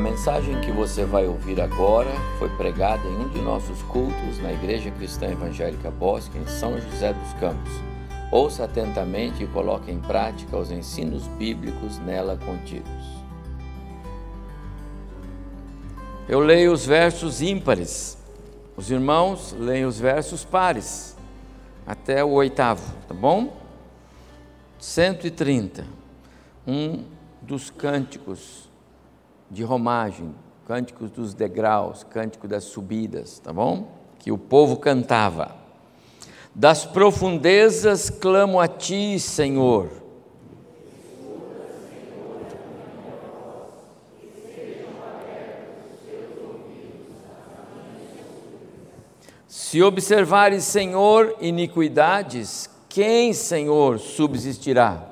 A mensagem que você vai ouvir agora foi pregada em um de nossos cultos na Igreja Cristã Evangélica Bosque, em São José dos Campos. Ouça atentamente e coloque em prática os ensinos bíblicos nela contidos. Eu leio os versos ímpares, os irmãos leem os versos pares, até o oitavo, tá bom? 130, um dos cânticos de romagem, cânticos dos degraus, cântico das subidas, tá bom? Que o povo cantava. Das profundezas clamo a ti, Senhor. Se observares, Senhor, iniquidades, quem, Senhor, subsistirá?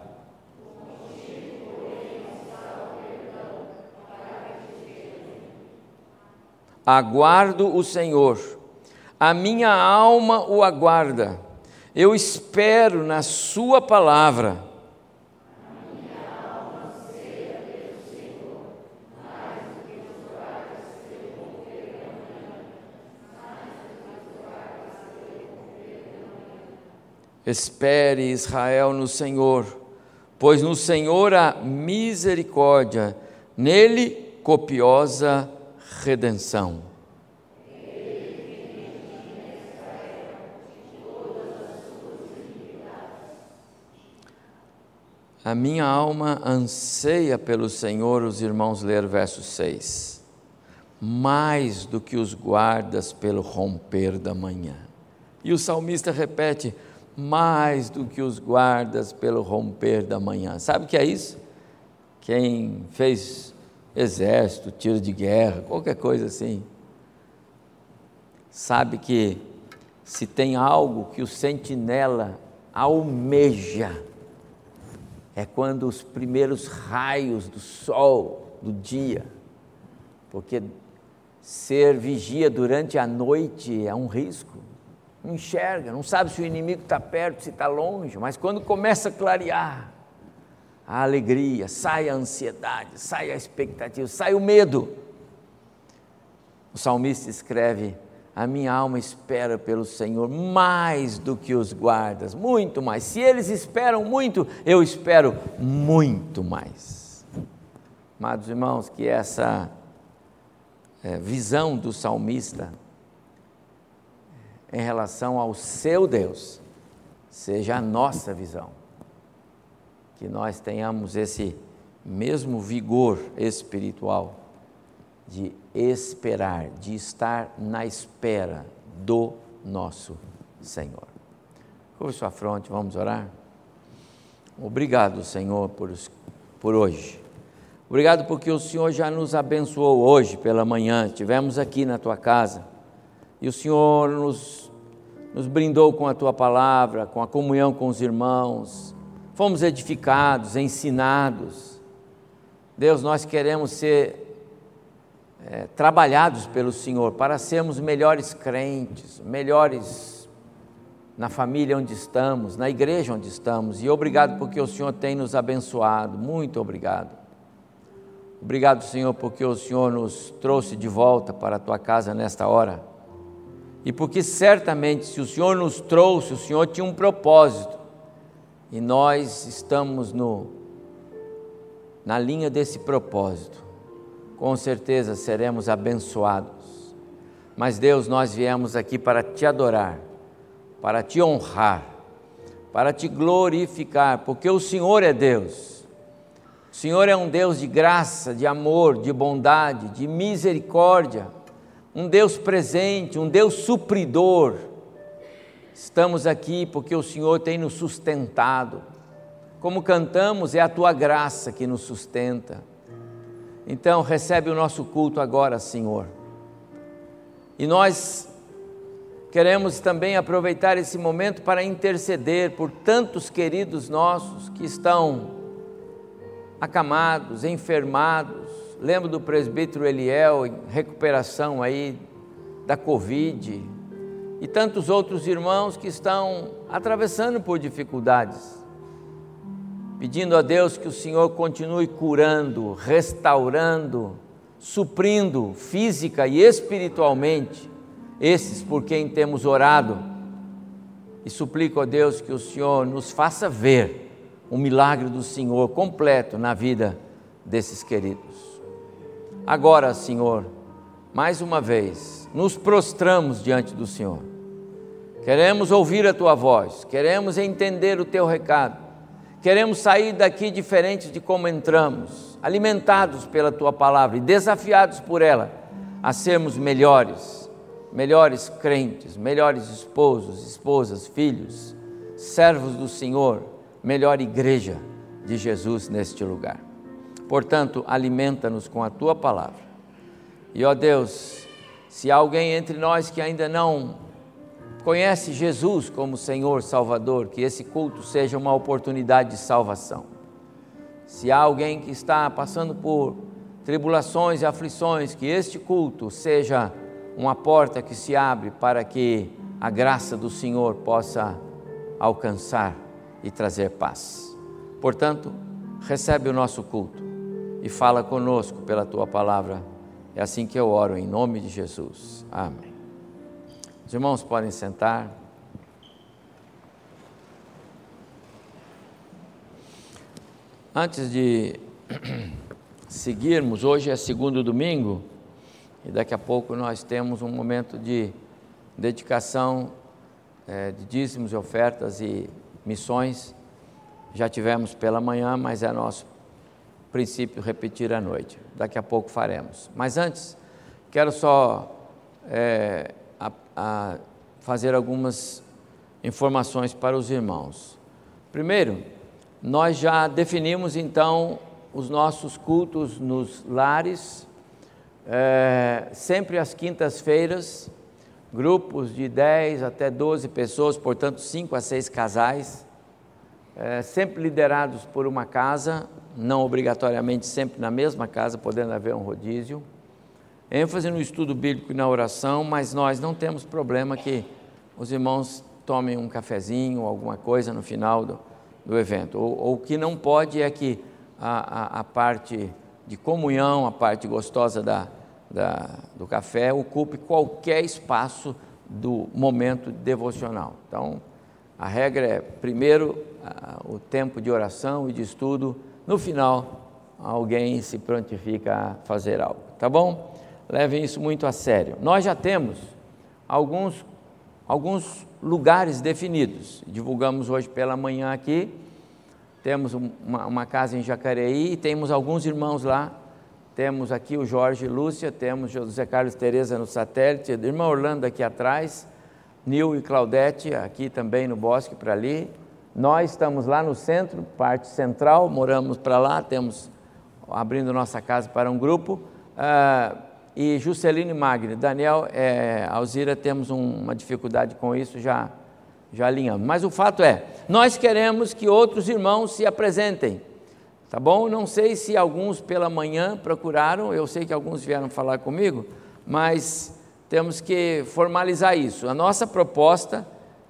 Aguardo o Senhor, a minha alma o aguarda, eu espero na Sua palavra. Espere Israel no Senhor, pois no Senhor há misericórdia, nele copiosa redenção. A minha alma anseia pelo Senhor, os irmãos ler verso 6. Mais do que os guardas pelo romper da manhã. E o salmista repete: mais do que os guardas pelo romper da manhã. Sabe o que é isso? Quem fez exército, tiro de guerra, qualquer coisa assim. Sabe que se tem algo que o sentinela almeja, é quando os primeiros raios do sol, do dia, porque ser vigia durante a noite é um risco. Não enxerga, não sabe se o inimigo está perto, se está longe, mas quando começa a clarear, a alegria, sai a ansiedade, sai a expectativa, sai o medo. O salmista escreve: A minha alma espera pelo Senhor mais do que os guardas, muito mais. Se eles esperam muito, eu espero muito mais. Amados irmãos, que essa é, visão do salmista em relação ao seu Deus seja a nossa visão que nós tenhamos esse mesmo vigor espiritual de esperar, de estar na espera do nosso Senhor. Curva sua fronte, vamos orar? Obrigado, Senhor, por, por hoje. Obrigado porque o Senhor já nos abençoou hoje pela manhã. Estivemos aqui na tua casa e o Senhor nos, nos brindou com a tua palavra, com a comunhão com os irmãos fomos edificados, ensinados. Deus, nós queremos ser é, trabalhados pelo Senhor para sermos melhores crentes, melhores na família onde estamos, na igreja onde estamos. E obrigado porque o Senhor tem nos abençoado, muito obrigado. Obrigado, Senhor, porque o Senhor nos trouxe de volta para a tua casa nesta hora. E porque certamente, se o Senhor nos trouxe, o Senhor tinha um propósito e nós estamos no, na linha desse propósito. Com certeza seremos abençoados. Mas, Deus, nós viemos aqui para te adorar, para te honrar, para te glorificar, porque o Senhor é Deus. O Senhor é um Deus de graça, de amor, de bondade, de misericórdia, um Deus presente, um Deus supridor Estamos aqui porque o Senhor tem nos sustentado. Como cantamos, é a tua graça que nos sustenta. Então, recebe o nosso culto agora, Senhor. E nós queremos também aproveitar esse momento para interceder por tantos queridos nossos que estão acamados, enfermados. Lembro do presbítero Eliel em recuperação aí da Covid, e tantos outros irmãos que estão atravessando por dificuldades, pedindo a Deus que o Senhor continue curando, restaurando, suprindo física e espiritualmente esses por quem temos orado. E suplico a Deus que o Senhor nos faça ver o milagre do Senhor completo na vida desses queridos. Agora, Senhor, mais uma vez, nos prostramos diante do Senhor. Queremos ouvir a tua voz, queremos entender o teu recado, queremos sair daqui diferentes de como entramos, alimentados pela tua palavra e desafiados por ela a sermos melhores, melhores crentes, melhores esposos, esposas, filhos, servos do Senhor melhor igreja de Jesus neste lugar. Portanto, alimenta-nos com a tua palavra. E ó Deus, se há alguém entre nós que ainda não conhece Jesus como Senhor Salvador, que esse culto seja uma oportunidade de salvação. Se há alguém que está passando por tribulações e aflições, que este culto seja uma porta que se abre para que a graça do Senhor possa alcançar e trazer paz. Portanto, recebe o nosso culto e fala conosco pela tua palavra. É assim que eu oro, em nome de Jesus. Amém. Os irmãos podem sentar. Antes de seguirmos, hoje é segundo domingo e daqui a pouco nós temos um momento de dedicação é, de dízimos ofertas e missões. Já tivemos pela manhã, mas é nosso princípio repetir à noite. Daqui a pouco faremos. Mas antes, quero só é, a, a fazer algumas informações para os irmãos. Primeiro, nós já definimos então os nossos cultos nos lares, é, sempre às quintas-feiras, grupos de 10 até 12 pessoas, portanto, 5 a 6 casais, é, sempre liderados por uma casa, não obrigatoriamente sempre na mesma casa, podendo haver um rodízio. ênfase no estudo bíblico e na oração, mas nós não temos problema que os irmãos tomem um cafezinho, alguma coisa no final do, do evento. O, o que não pode é que a, a, a parte de comunhão, a parte gostosa da, da, do café ocupe qualquer espaço do momento devocional. Então, a regra é, primeiro, o tempo de oração e de estudo, no final, alguém se prontifica a fazer algo, tá bom? Levem isso muito a sério. Nós já temos alguns, alguns lugares definidos, divulgamos hoje pela manhã aqui, temos uma, uma casa em Jacareí temos alguns irmãos lá temos aqui o Jorge e Lúcia, temos José Carlos Tereza no satélite, irmã Orlando aqui atrás, Nil e Claudete aqui também no bosque para ali. Nós estamos lá no centro, parte central, moramos para lá, temos abrindo nossa casa para um grupo. Uh, e Juscelino Magno, Daniel, é, Alzira, temos um, uma dificuldade com isso, já, já alinhamos. Mas o fato é, nós queremos que outros irmãos se apresentem Tá bom? Não sei se alguns pela manhã procuraram, eu sei que alguns vieram falar comigo, mas temos que formalizar isso. A nossa proposta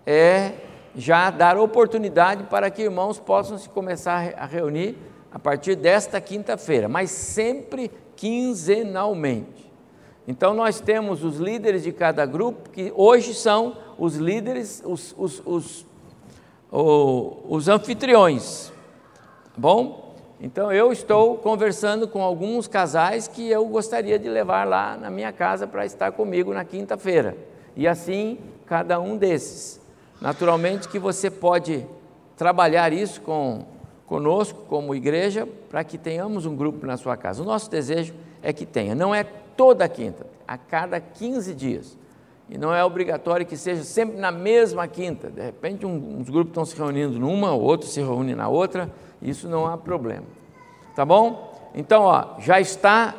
é já dar oportunidade para que irmãos possam se começar a reunir a partir desta quinta-feira, mas sempre quinzenalmente. Então nós temos os líderes de cada grupo, que hoje são os líderes, os, os, os, os, anfitriões. Tá bom? Então eu estou conversando com alguns casais que eu gostaria de levar lá na minha casa para estar comigo na quinta-feira. E assim cada um desses. Naturalmente que você pode trabalhar isso com conosco como igreja para que tenhamos um grupo na sua casa. O nosso desejo é que tenha, não é toda quinta, a cada 15 dias. E não é obrigatório que seja sempre na mesma quinta. De repente, um, uns grupos estão se reunindo numa, outros se reúnem na outra isso não há problema. Tá bom? Então, ó, já está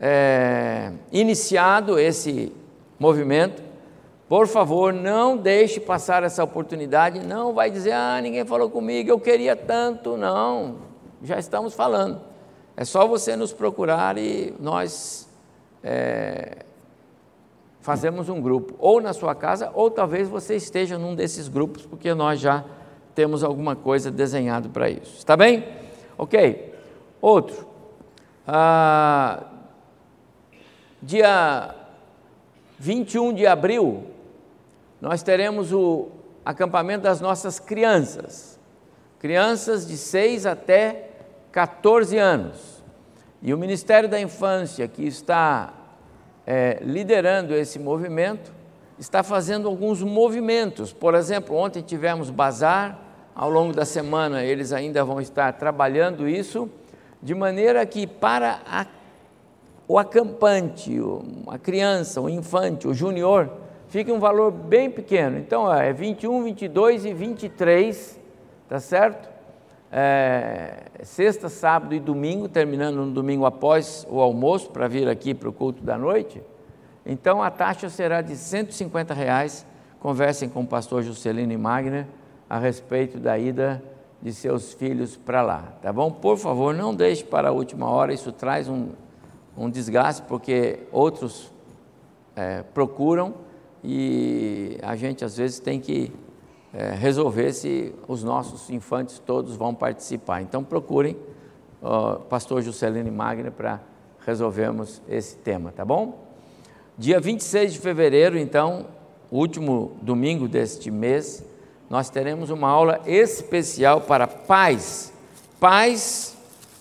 é, iniciado esse movimento. Por favor, não deixe passar essa oportunidade. Não vai dizer, ah, ninguém falou comigo, eu queria tanto. Não, já estamos falando. É só você nos procurar e nós é, fazemos um grupo, ou na sua casa, ou talvez você esteja num desses grupos, porque nós já temos alguma coisa desenhado para isso. Está bem? Ok. Outro. Ah, dia 21 de abril, nós teremos o acampamento das nossas crianças, crianças de 6 até 14 anos. E o Ministério da Infância, que está é, liderando esse movimento, está fazendo alguns movimentos. Por exemplo, ontem tivemos bazar, ao longo da semana eles ainda vão estar trabalhando isso, de maneira que para a, o acampante, a criança, o infante, o junior, fique um valor bem pequeno. Então é 21, 22 e 23, tá certo? É, sexta, sábado e domingo, terminando no domingo após o almoço, para vir aqui para o culto da noite. Então a taxa será de 150 reais. Conversem com o pastor Juscelino Magner a respeito da ida de seus filhos para lá, tá bom? Por favor, não deixe para a última hora, isso traz um, um desgaste, porque outros é, procuram e a gente às vezes tem que é, resolver se os nossos infantes todos vão participar. Então procurem o pastor Juscelino Magner para resolvermos esse tema, tá bom? Dia 26 de fevereiro, então, último domingo deste mês, nós teremos uma aula especial para pais, pais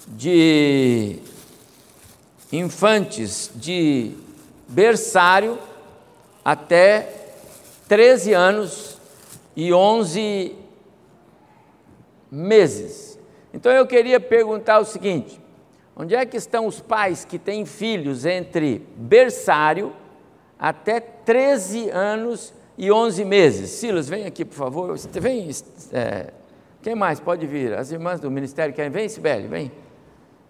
de infantes de berçário até 13 anos e 11 meses. Então eu queria perguntar o seguinte: onde é que estão os pais que têm filhos entre berçário até 13 anos e 11 meses. Silas, vem aqui, por favor. Vem, é, quem mais pode vir? As irmãs do ministério querem? Vem, Sibeli, vem.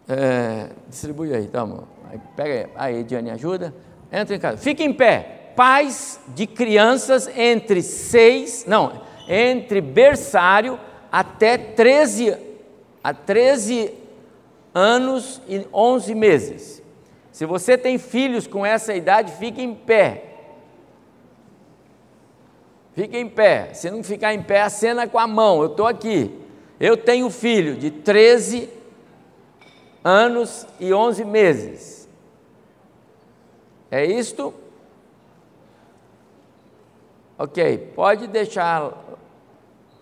É, distribui aí, toma. Pega aí, aí Diane, ajuda. Entra em casa. Fique em pé. Pais de crianças entre 6, não, entre berçário até 13, a 13 anos e 11 meses. Se você tem filhos com essa idade, fique em pé. Fique em pé. Se não ficar em pé, acena com a mão. Eu estou aqui. Eu tenho filho de 13 anos e 11 meses. É isto? Ok, pode deixar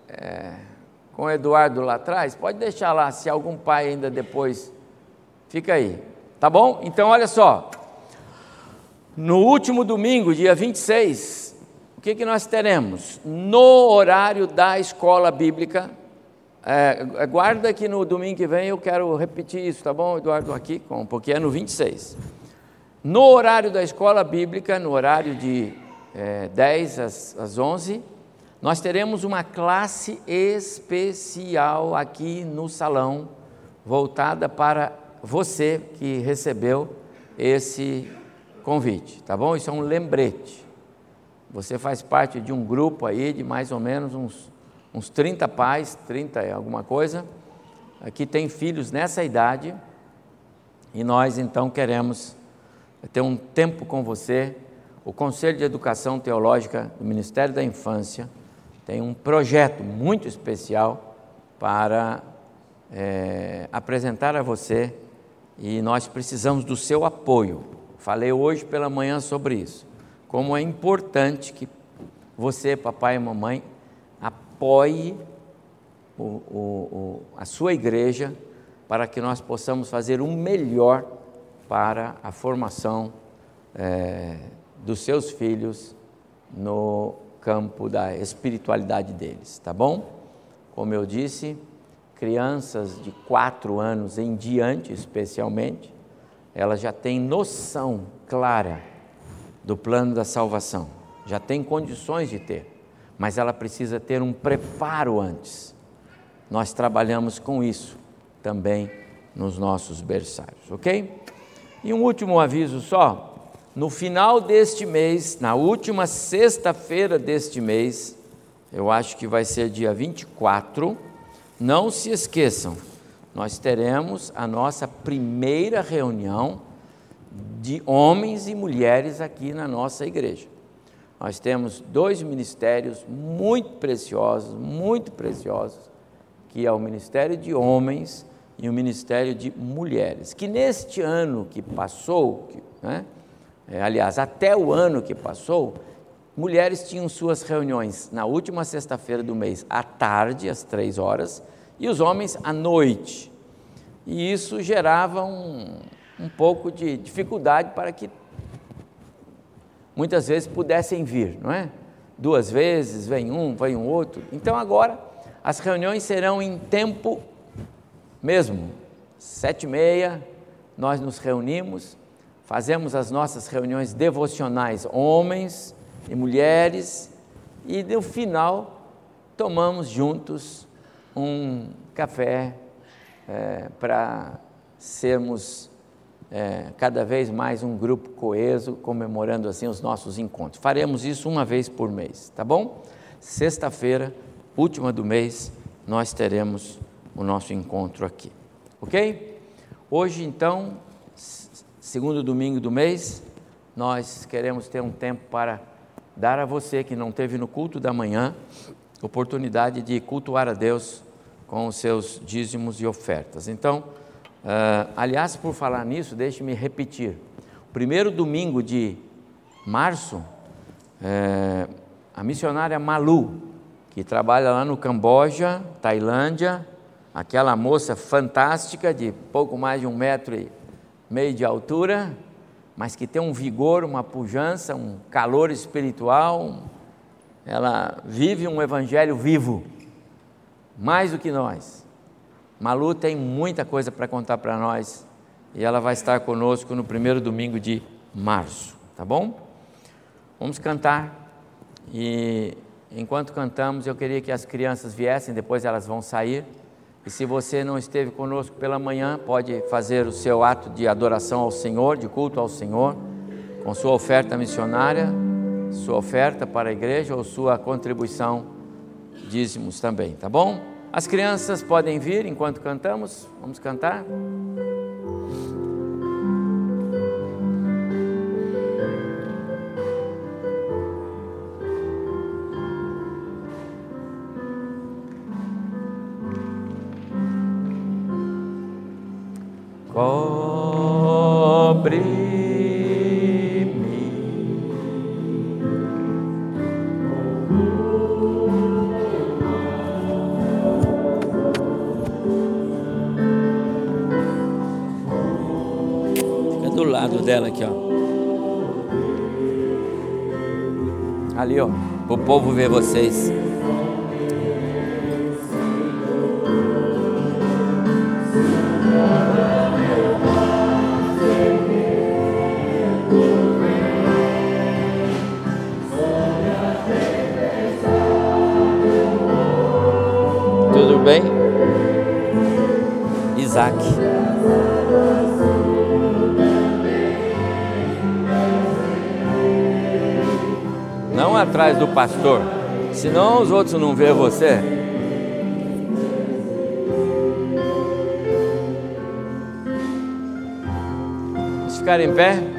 é, com o Eduardo lá atrás, pode deixar lá, se algum pai ainda depois. Fica aí. Tá bom? Então, olha só. No último domingo, dia 26, o que, que nós teremos? No horário da escola bíblica, é, guarda que no domingo que vem eu quero repetir isso, tá bom, Eduardo? Aqui, porque é no 26. No horário da escola bíblica, no horário de é, 10 às, às 11, nós teremos uma classe especial aqui no salão, voltada para você que recebeu esse convite, tá bom? Isso é um lembrete. Você faz parte de um grupo aí de mais ou menos uns, uns 30 pais, 30 é alguma coisa, que tem filhos nessa idade, e nós então queremos ter um tempo com você. O Conselho de Educação Teológica do Ministério da Infância tem um projeto muito especial para é, apresentar a você e nós precisamos do seu apoio. Falei hoje pela manhã sobre isso. Como é importante que você, papai e mamãe, apoie o, o, o, a sua igreja para que nós possamos fazer o melhor para a formação é, dos seus filhos no campo da espiritualidade deles, tá bom? Como eu disse, crianças de quatro anos em diante, especialmente, elas já têm noção clara do plano da salvação, já tem condições de ter, mas ela precisa ter um preparo antes. Nós trabalhamos com isso também nos nossos berçários, ok? E um último aviso só: no final deste mês, na última sexta-feira deste mês, eu acho que vai ser dia 24, não se esqueçam, nós teremos a nossa primeira reunião de homens e mulheres aqui na nossa igreja. Nós temos dois ministérios muito preciosos, muito preciosos, que é o Ministério de Homens e o Ministério de Mulheres, que neste ano que passou, né, é, aliás, até o ano que passou, mulheres tinham suas reuniões na última sexta-feira do mês, à tarde, às três horas, e os homens à noite. E isso gerava um, um pouco de dificuldade para que muitas vezes pudessem vir, não é? Duas vezes, vem um, vem um outro. Então agora as reuniões serão em tempo mesmo, sete e meia, nós nos reunimos, fazemos as nossas reuniões devocionais, homens e mulheres, e no final tomamos juntos um café é, para sermos é, cada vez mais um grupo coeso, comemorando assim os nossos encontros. Faremos isso uma vez por mês, tá bom? Sexta-feira, última do mês, nós teremos o nosso encontro aqui, ok? Hoje, então, segundo domingo do mês, nós queremos ter um tempo para dar a você que não teve no culto da manhã oportunidade de cultuar a Deus com os seus dízimos e ofertas. Então, uh, aliás, por falar nisso, deixe-me repetir. O primeiro domingo de março, uh, a missionária Malu, que trabalha lá no Camboja, Tailândia, aquela moça fantástica de pouco mais de um metro e meio de altura, mas que tem um vigor, uma pujança, um calor espiritual. Ela vive um evangelho vivo, mais do que nós. Malu tem muita coisa para contar para nós e ela vai estar conosco no primeiro domingo de março, tá bom? Vamos cantar e enquanto cantamos eu queria que as crianças viessem, depois elas vão sair. E se você não esteve conosco pela manhã, pode fazer o seu ato de adoração ao Senhor, de culto ao Senhor, com sua oferta missionária, sua oferta para a igreja ou sua contribuição, dízimos também, tá bom? As crianças podem vir enquanto cantamos, vamos cantar? Dela aqui, ó. Ali, ó, o povo ver vocês. Isaac. não atrás do pastor, senão os outros não vê você. Vamos ficar em pé?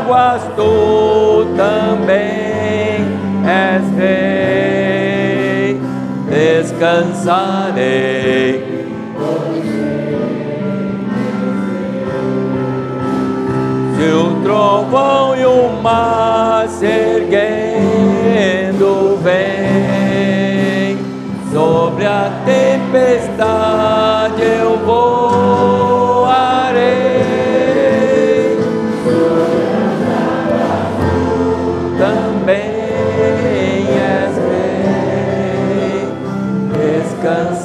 águas tu também és rei, descansarei. Se o trovão e o mar se erguendo vem sobre a tempestade eu voarei.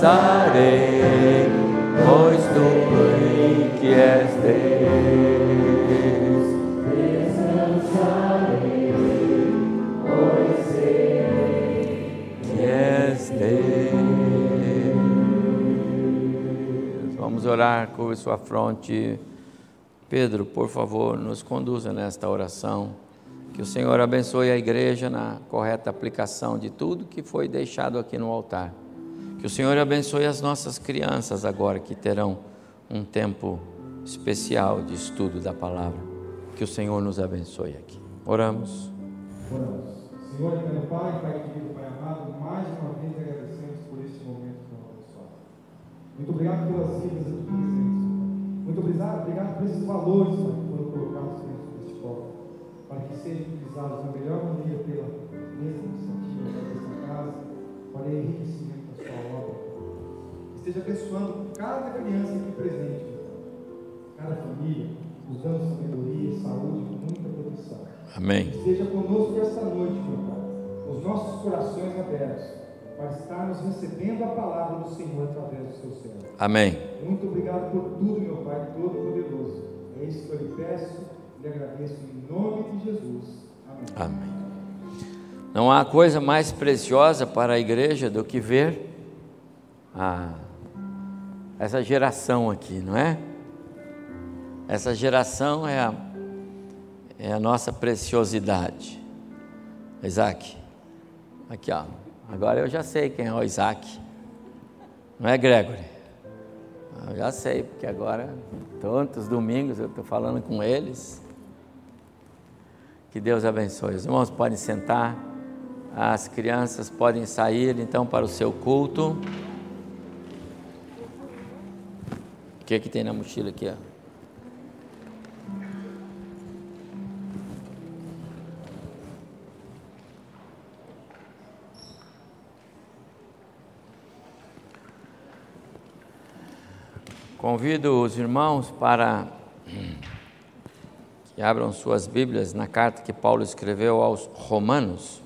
Descansarei, pois tu que és Deus. Yes, Deus. Vamos orar, curva sua fronte. Pedro, por favor, nos conduza nesta oração. Que o Senhor abençoe a igreja na correta aplicação de tudo que foi deixado aqui no altar. Que o Senhor abençoe as nossas crianças agora que terão um tempo especial de estudo da palavra. Que o Senhor nos abençoe aqui. Oramos. Oramos. Senhor, eterno Pai, Pai querido, Pai amado, mais uma vez agradecemos por este momento tão abençoado. Muito obrigado pelas vidas aqui presentes. Muito obrigado, obrigado por esses valores que foram colocados dentro deste copo, para que sejam utilizados da melhor maneira pela mesa administrativa desta casa, para o Esteja abençoando cada criança aqui presente, cada família, nos dando sabedoria, saúde, com muita proteção. Amém. Esteja conosco esta noite, meu Pai, com os nossos corações abertos, para estarmos recebendo a palavra do Senhor através do seu servo. Amém. Muito obrigado por tudo, meu Pai Todo-Poderoso. É isso que eu lhe peço e lhe agradeço em nome de Jesus. Amém. Amém. Não há coisa mais preciosa para a igreja do que ver a, essa geração aqui, não é? Essa geração é a, é a nossa preciosidade. Isaac, aqui ó, agora eu já sei quem é o Isaac, não é Gregory? Eu já sei, porque agora, tantos domingos eu estou falando com eles. Que Deus abençoe. Os irmãos podem sentar, as crianças podem sair então para o seu culto. O que, que tem na mochila aqui? Ó? Convido os irmãos para que abram suas Bíblias na carta que Paulo escreveu aos Romanos,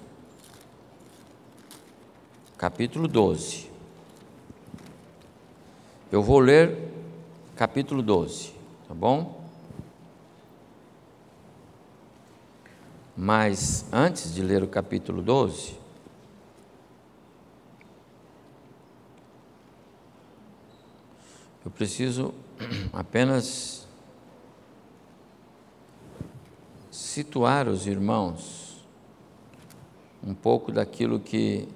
capítulo 12. Eu vou ler capítulo 12, tá bom? Mas antes de ler o capítulo 12, eu preciso apenas situar os irmãos um pouco daquilo que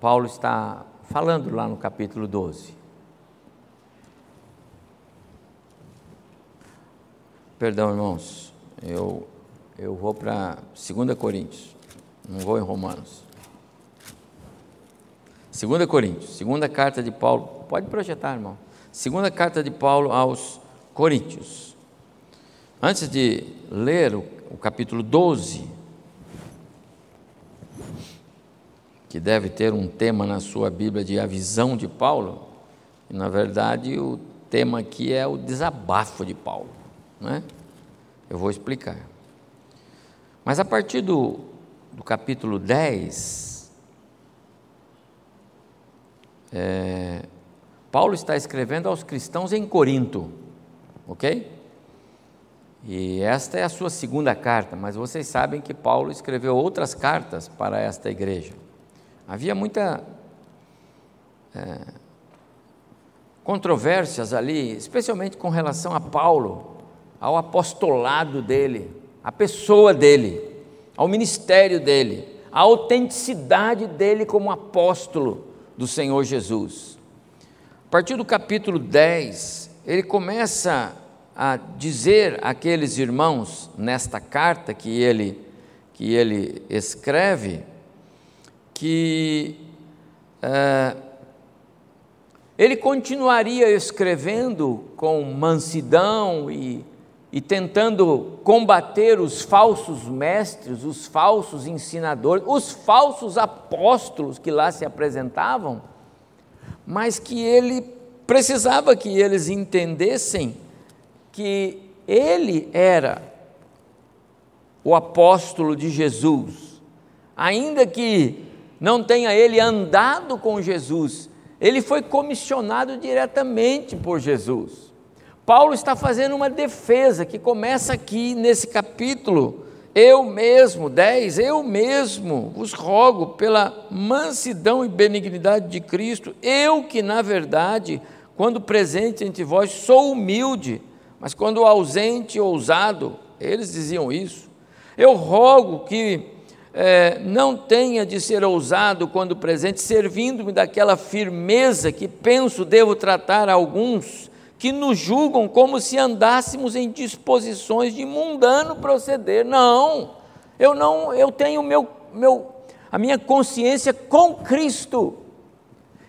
Paulo está falando lá no capítulo 12. Perdão, irmãos, eu, eu vou para 2 Coríntios, não vou em Romanos. 2 Coríntios, segunda carta de Paulo, pode projetar, irmão. Segunda carta de Paulo aos Coríntios. Antes de ler o, o capítulo 12, que deve ter um tema na sua Bíblia de a visão de Paulo, e na verdade o tema aqui é o desabafo de Paulo, não é? Eu vou explicar. Mas a partir do, do capítulo 10, é, Paulo está escrevendo aos cristãos em Corinto, ok? E esta é a sua segunda carta, mas vocês sabem que Paulo escreveu outras cartas para esta igreja. Havia muita é, controvérsias ali, especialmente com relação a Paulo, ao apostolado dele, à pessoa dele, ao ministério dele, à autenticidade dele como apóstolo do Senhor Jesus. A partir do capítulo 10, ele começa a dizer àqueles irmãos, nesta carta que ele, que ele escreve, que é, ele continuaria escrevendo com mansidão e, e tentando combater os falsos mestres, os falsos ensinadores, os falsos apóstolos que lá se apresentavam, mas que ele precisava que eles entendessem que ele era o apóstolo de Jesus, ainda que não tenha ele andado com Jesus, ele foi comissionado diretamente por Jesus. Paulo está fazendo uma defesa que começa aqui nesse capítulo. Eu mesmo, 10, eu mesmo vos rogo pela mansidão e benignidade de Cristo, eu que na verdade, quando presente entre vós, sou humilde, mas quando ausente, ousado, eles diziam isso. Eu rogo que é, não tenha de ser ousado quando presente, servindo-me daquela firmeza que penso devo tratar alguns que nos julgam como se andássemos em disposições de mundano proceder. Não, eu não, eu tenho meu, meu, a minha consciência com Cristo.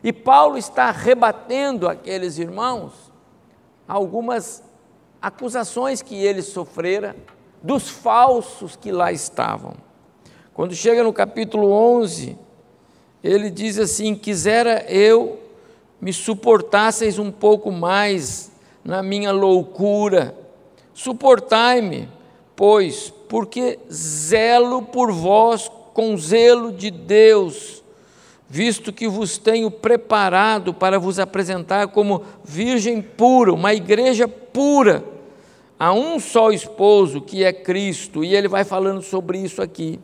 E Paulo está rebatendo aqueles irmãos algumas acusações que eles sofreram dos falsos que lá estavam. Quando chega no capítulo 11, ele diz assim: Quisera eu me suportasseis um pouco mais na minha loucura, suportai-me, pois, porque zelo por vós com zelo de Deus, visto que vos tenho preparado para vos apresentar como virgem pura, uma igreja pura, a um só esposo que é Cristo, e ele vai falando sobre isso aqui.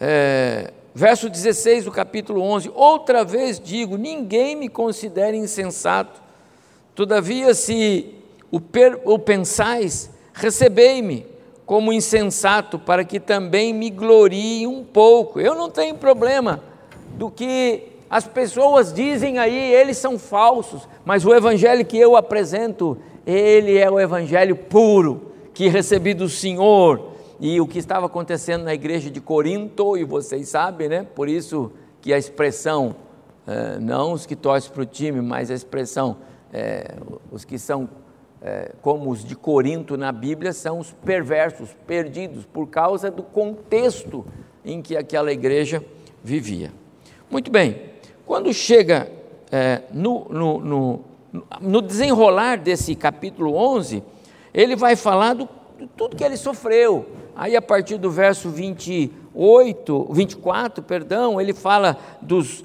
É, verso 16 do capítulo 11: Outra vez digo: ninguém me considere insensato, todavia, se o, per, o pensais, recebei-me como insensato, para que também me glorie um pouco. Eu não tenho problema do que as pessoas dizem aí, eles são falsos, mas o evangelho que eu apresento, ele é o evangelho puro que recebi do Senhor e o que estava acontecendo na igreja de Corinto, e vocês sabem, né? Por isso que a expressão, é, não os que torcem para o time, mas a expressão, é, os que são é, como os de Corinto na Bíblia, são os perversos, perdidos, por causa do contexto em que aquela igreja vivia. Muito bem, quando chega no, no, no, no desenrolar desse capítulo 11, ele vai falar do, de tudo que ele sofreu, Aí a partir do verso 28, 24, perdão, ele fala dos,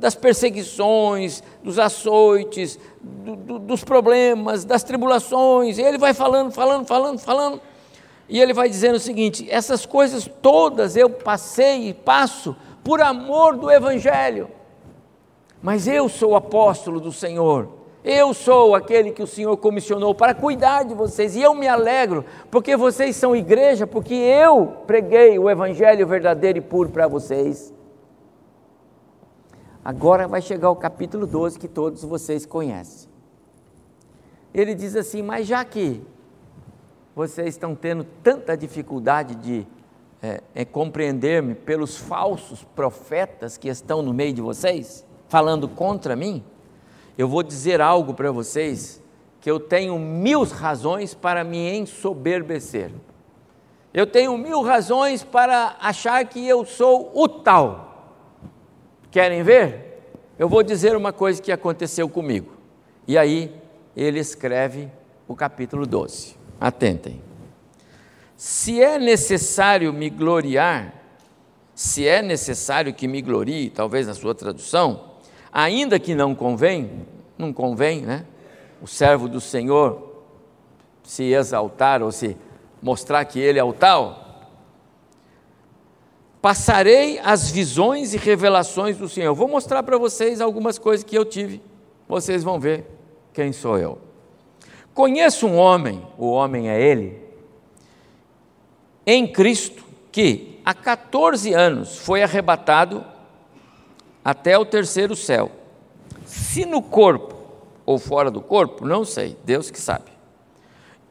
das perseguições, dos açoites, do, do, dos problemas, das tribulações. E ele vai falando, falando, falando, falando. E ele vai dizendo o seguinte: essas coisas todas eu passei e passo por amor do Evangelho. Mas eu sou apóstolo do Senhor eu sou aquele que o Senhor comissionou para cuidar de vocês, e eu me alegro, porque vocês são igreja, porque eu preguei o Evangelho verdadeiro e puro para vocês. Agora vai chegar o capítulo 12 que todos vocês conhecem. Ele diz assim: Mas já que vocês estão tendo tanta dificuldade de é, é, compreender-me pelos falsos profetas que estão no meio de vocês, falando contra mim, eu vou dizer algo para vocês que eu tenho mil razões para me ensoberbecer. Eu tenho mil razões para achar que eu sou o tal. Querem ver? Eu vou dizer uma coisa que aconteceu comigo. E aí ele escreve o capítulo 12. Atentem. Se é necessário me gloriar, se é necessário que me glorie, talvez na sua tradução, ainda que não convém, não convém, né? O servo do Senhor se exaltar ou se mostrar que ele é o tal. Passarei as visões e revelações do Senhor. vou mostrar para vocês algumas coisas que eu tive. Vocês vão ver quem sou eu. Conheço um homem, o homem é ele, em Cristo, que há 14 anos foi arrebatado até o terceiro céu. Se no corpo ou fora do corpo, não sei, Deus que sabe.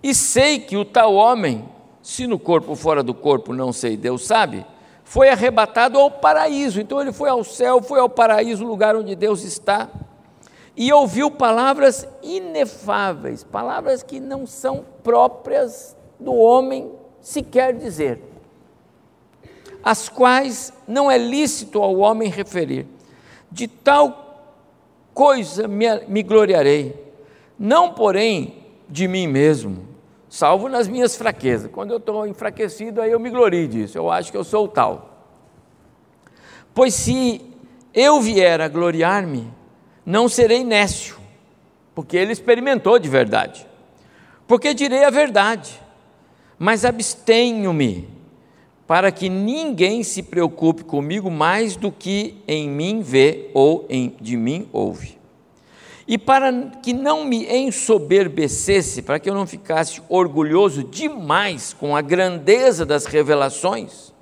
E sei que o tal homem, se no corpo ou fora do corpo, não sei, Deus sabe, foi arrebatado ao paraíso. Então ele foi ao céu, foi ao paraíso, o lugar onde Deus está, e ouviu palavras inefáveis, palavras que não são próprias do homem sequer dizer, as quais não é lícito ao homem referir de tal coisa me, me gloriarei, não porém de mim mesmo, salvo nas minhas fraquezas. Quando eu estou enfraquecido, aí eu me glorio disso, eu acho que eu sou tal. Pois se eu vier a gloriar-me, não serei nécio, porque ele experimentou de verdade. Porque direi a verdade, mas abstenho-me, para que ninguém se preocupe comigo mais do que em mim vê ou em, de mim ouve. E para que não me ensoberbecesse, para que eu não ficasse orgulhoso demais com a grandeza das revelações,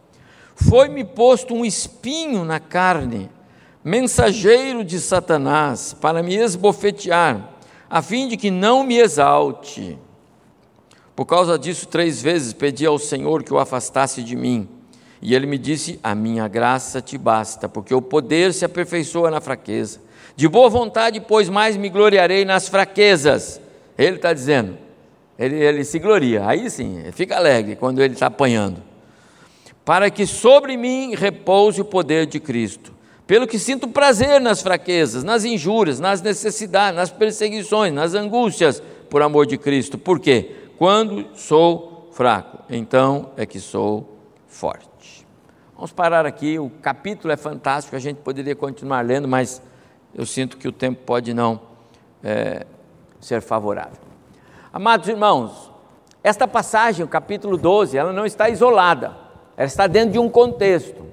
foi-me posto um espinho na carne, mensageiro de Satanás, para me esbofetear, a fim de que não me exalte. Por causa disso, três vezes pedi ao Senhor que o afastasse de mim. E ele me disse: A minha graça te basta, porque o poder se aperfeiçoa na fraqueza. De boa vontade, pois mais me gloriarei nas fraquezas. Ele está dizendo, ele, ele se gloria, aí sim, fica alegre quando ele está apanhando. Para que sobre mim repouse o poder de Cristo. Pelo que sinto prazer nas fraquezas, nas injúrias, nas necessidades, nas perseguições, nas angústias, por amor de Cristo. Por quê? Quando sou fraco, então é que sou forte. Vamos parar aqui, o capítulo é fantástico, a gente poderia continuar lendo, mas eu sinto que o tempo pode não é, ser favorável. Amados irmãos, esta passagem, o capítulo 12, ela não está isolada, ela está dentro de um contexto.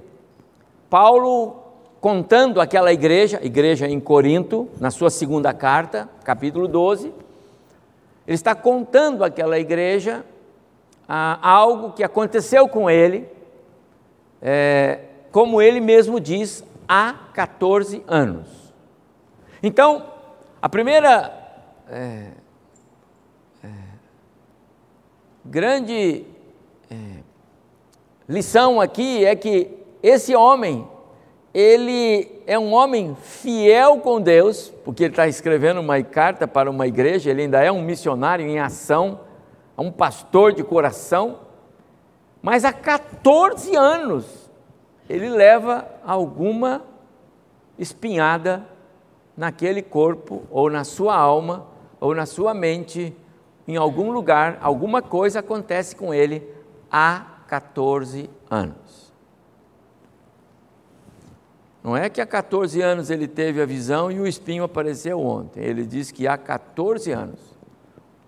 Paulo contando aquela igreja, igreja em Corinto, na sua segunda carta, capítulo 12, ele está contando aquela igreja ah, algo que aconteceu com ele, é, como ele mesmo diz, há 14 anos. Então, a primeira é, é, grande é, lição aqui é que esse homem, ele é um homem fiel com Deus, porque ele está escrevendo uma carta para uma igreja, ele ainda é um missionário em ação, é um pastor de coração, mas há 14 anos ele leva alguma espinhada naquele corpo, ou na sua alma, ou na sua mente, em algum lugar, alguma coisa acontece com ele há 14 anos. Não é que há 14 anos ele teve a visão e o espinho apareceu ontem. Ele diz que há 14 anos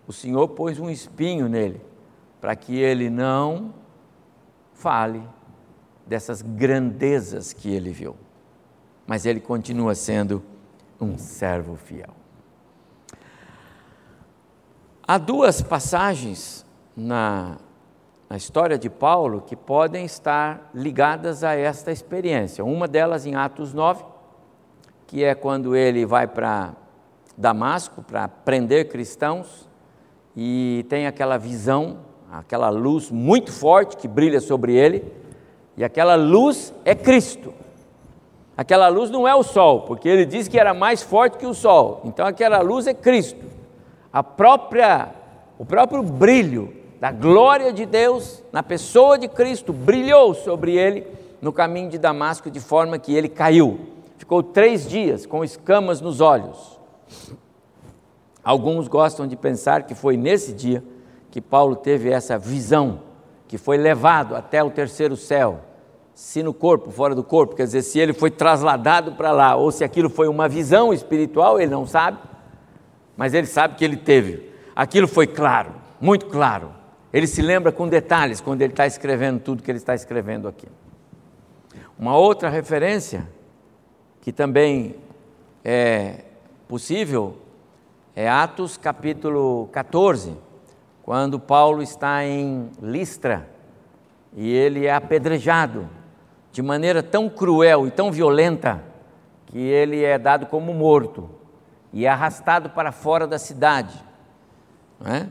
o Senhor pôs um espinho nele, para que ele não fale dessas grandezas que ele viu. Mas ele continua sendo um servo fiel. Há duas passagens na, na história de Paulo que podem estar ligadas a esta experiência. Uma delas em Atos 9, que é quando ele vai para Damasco para prender cristãos e tem aquela visão, aquela luz muito forte que brilha sobre ele, e aquela luz é Cristo. Aquela luz não é o sol, porque ele disse que era mais forte que o sol. Então aquela luz é Cristo. A própria o próprio brilho da glória de Deus na pessoa de Cristo brilhou sobre ele no caminho de Damasco de forma que ele caiu. Ficou três dias com escamas nos olhos. Alguns gostam de pensar que foi nesse dia que Paulo teve essa visão, que foi levado até o terceiro céu se no corpo, fora do corpo, quer dizer, se ele foi trasladado para lá, ou se aquilo foi uma visão espiritual, ele não sabe, mas ele sabe que ele teve. Aquilo foi claro, muito claro. Ele se lembra com detalhes quando ele está escrevendo tudo que ele está escrevendo aqui. Uma outra referência, que também é possível, é Atos capítulo 14, quando Paulo está em Listra e ele é apedrejado de maneira tão cruel e tão violenta que ele é dado como morto e arrastado para fora da cidade. É?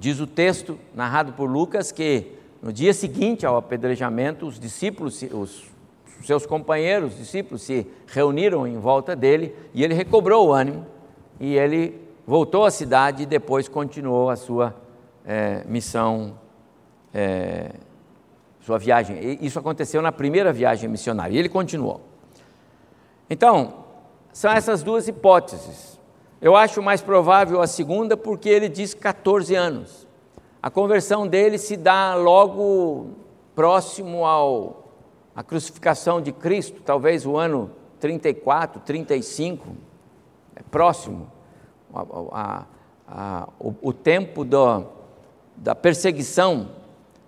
Diz o texto narrado por Lucas que no dia seguinte ao apedrejamento, os discípulos, os seus companheiros, os discípulos, se reuniram em volta dele e ele recobrou o ânimo e ele voltou à cidade e depois continuou a sua é, missão é, sua viagem. Isso aconteceu na primeira viagem missionária. E ele continuou. Então, são essas duas hipóteses. Eu acho mais provável a segunda porque ele diz 14 anos. A conversão dele se dá logo próximo ao a crucificação de Cristo, talvez o ano 34, 35, é próximo. a, a, o, o, tempo do, da perseguição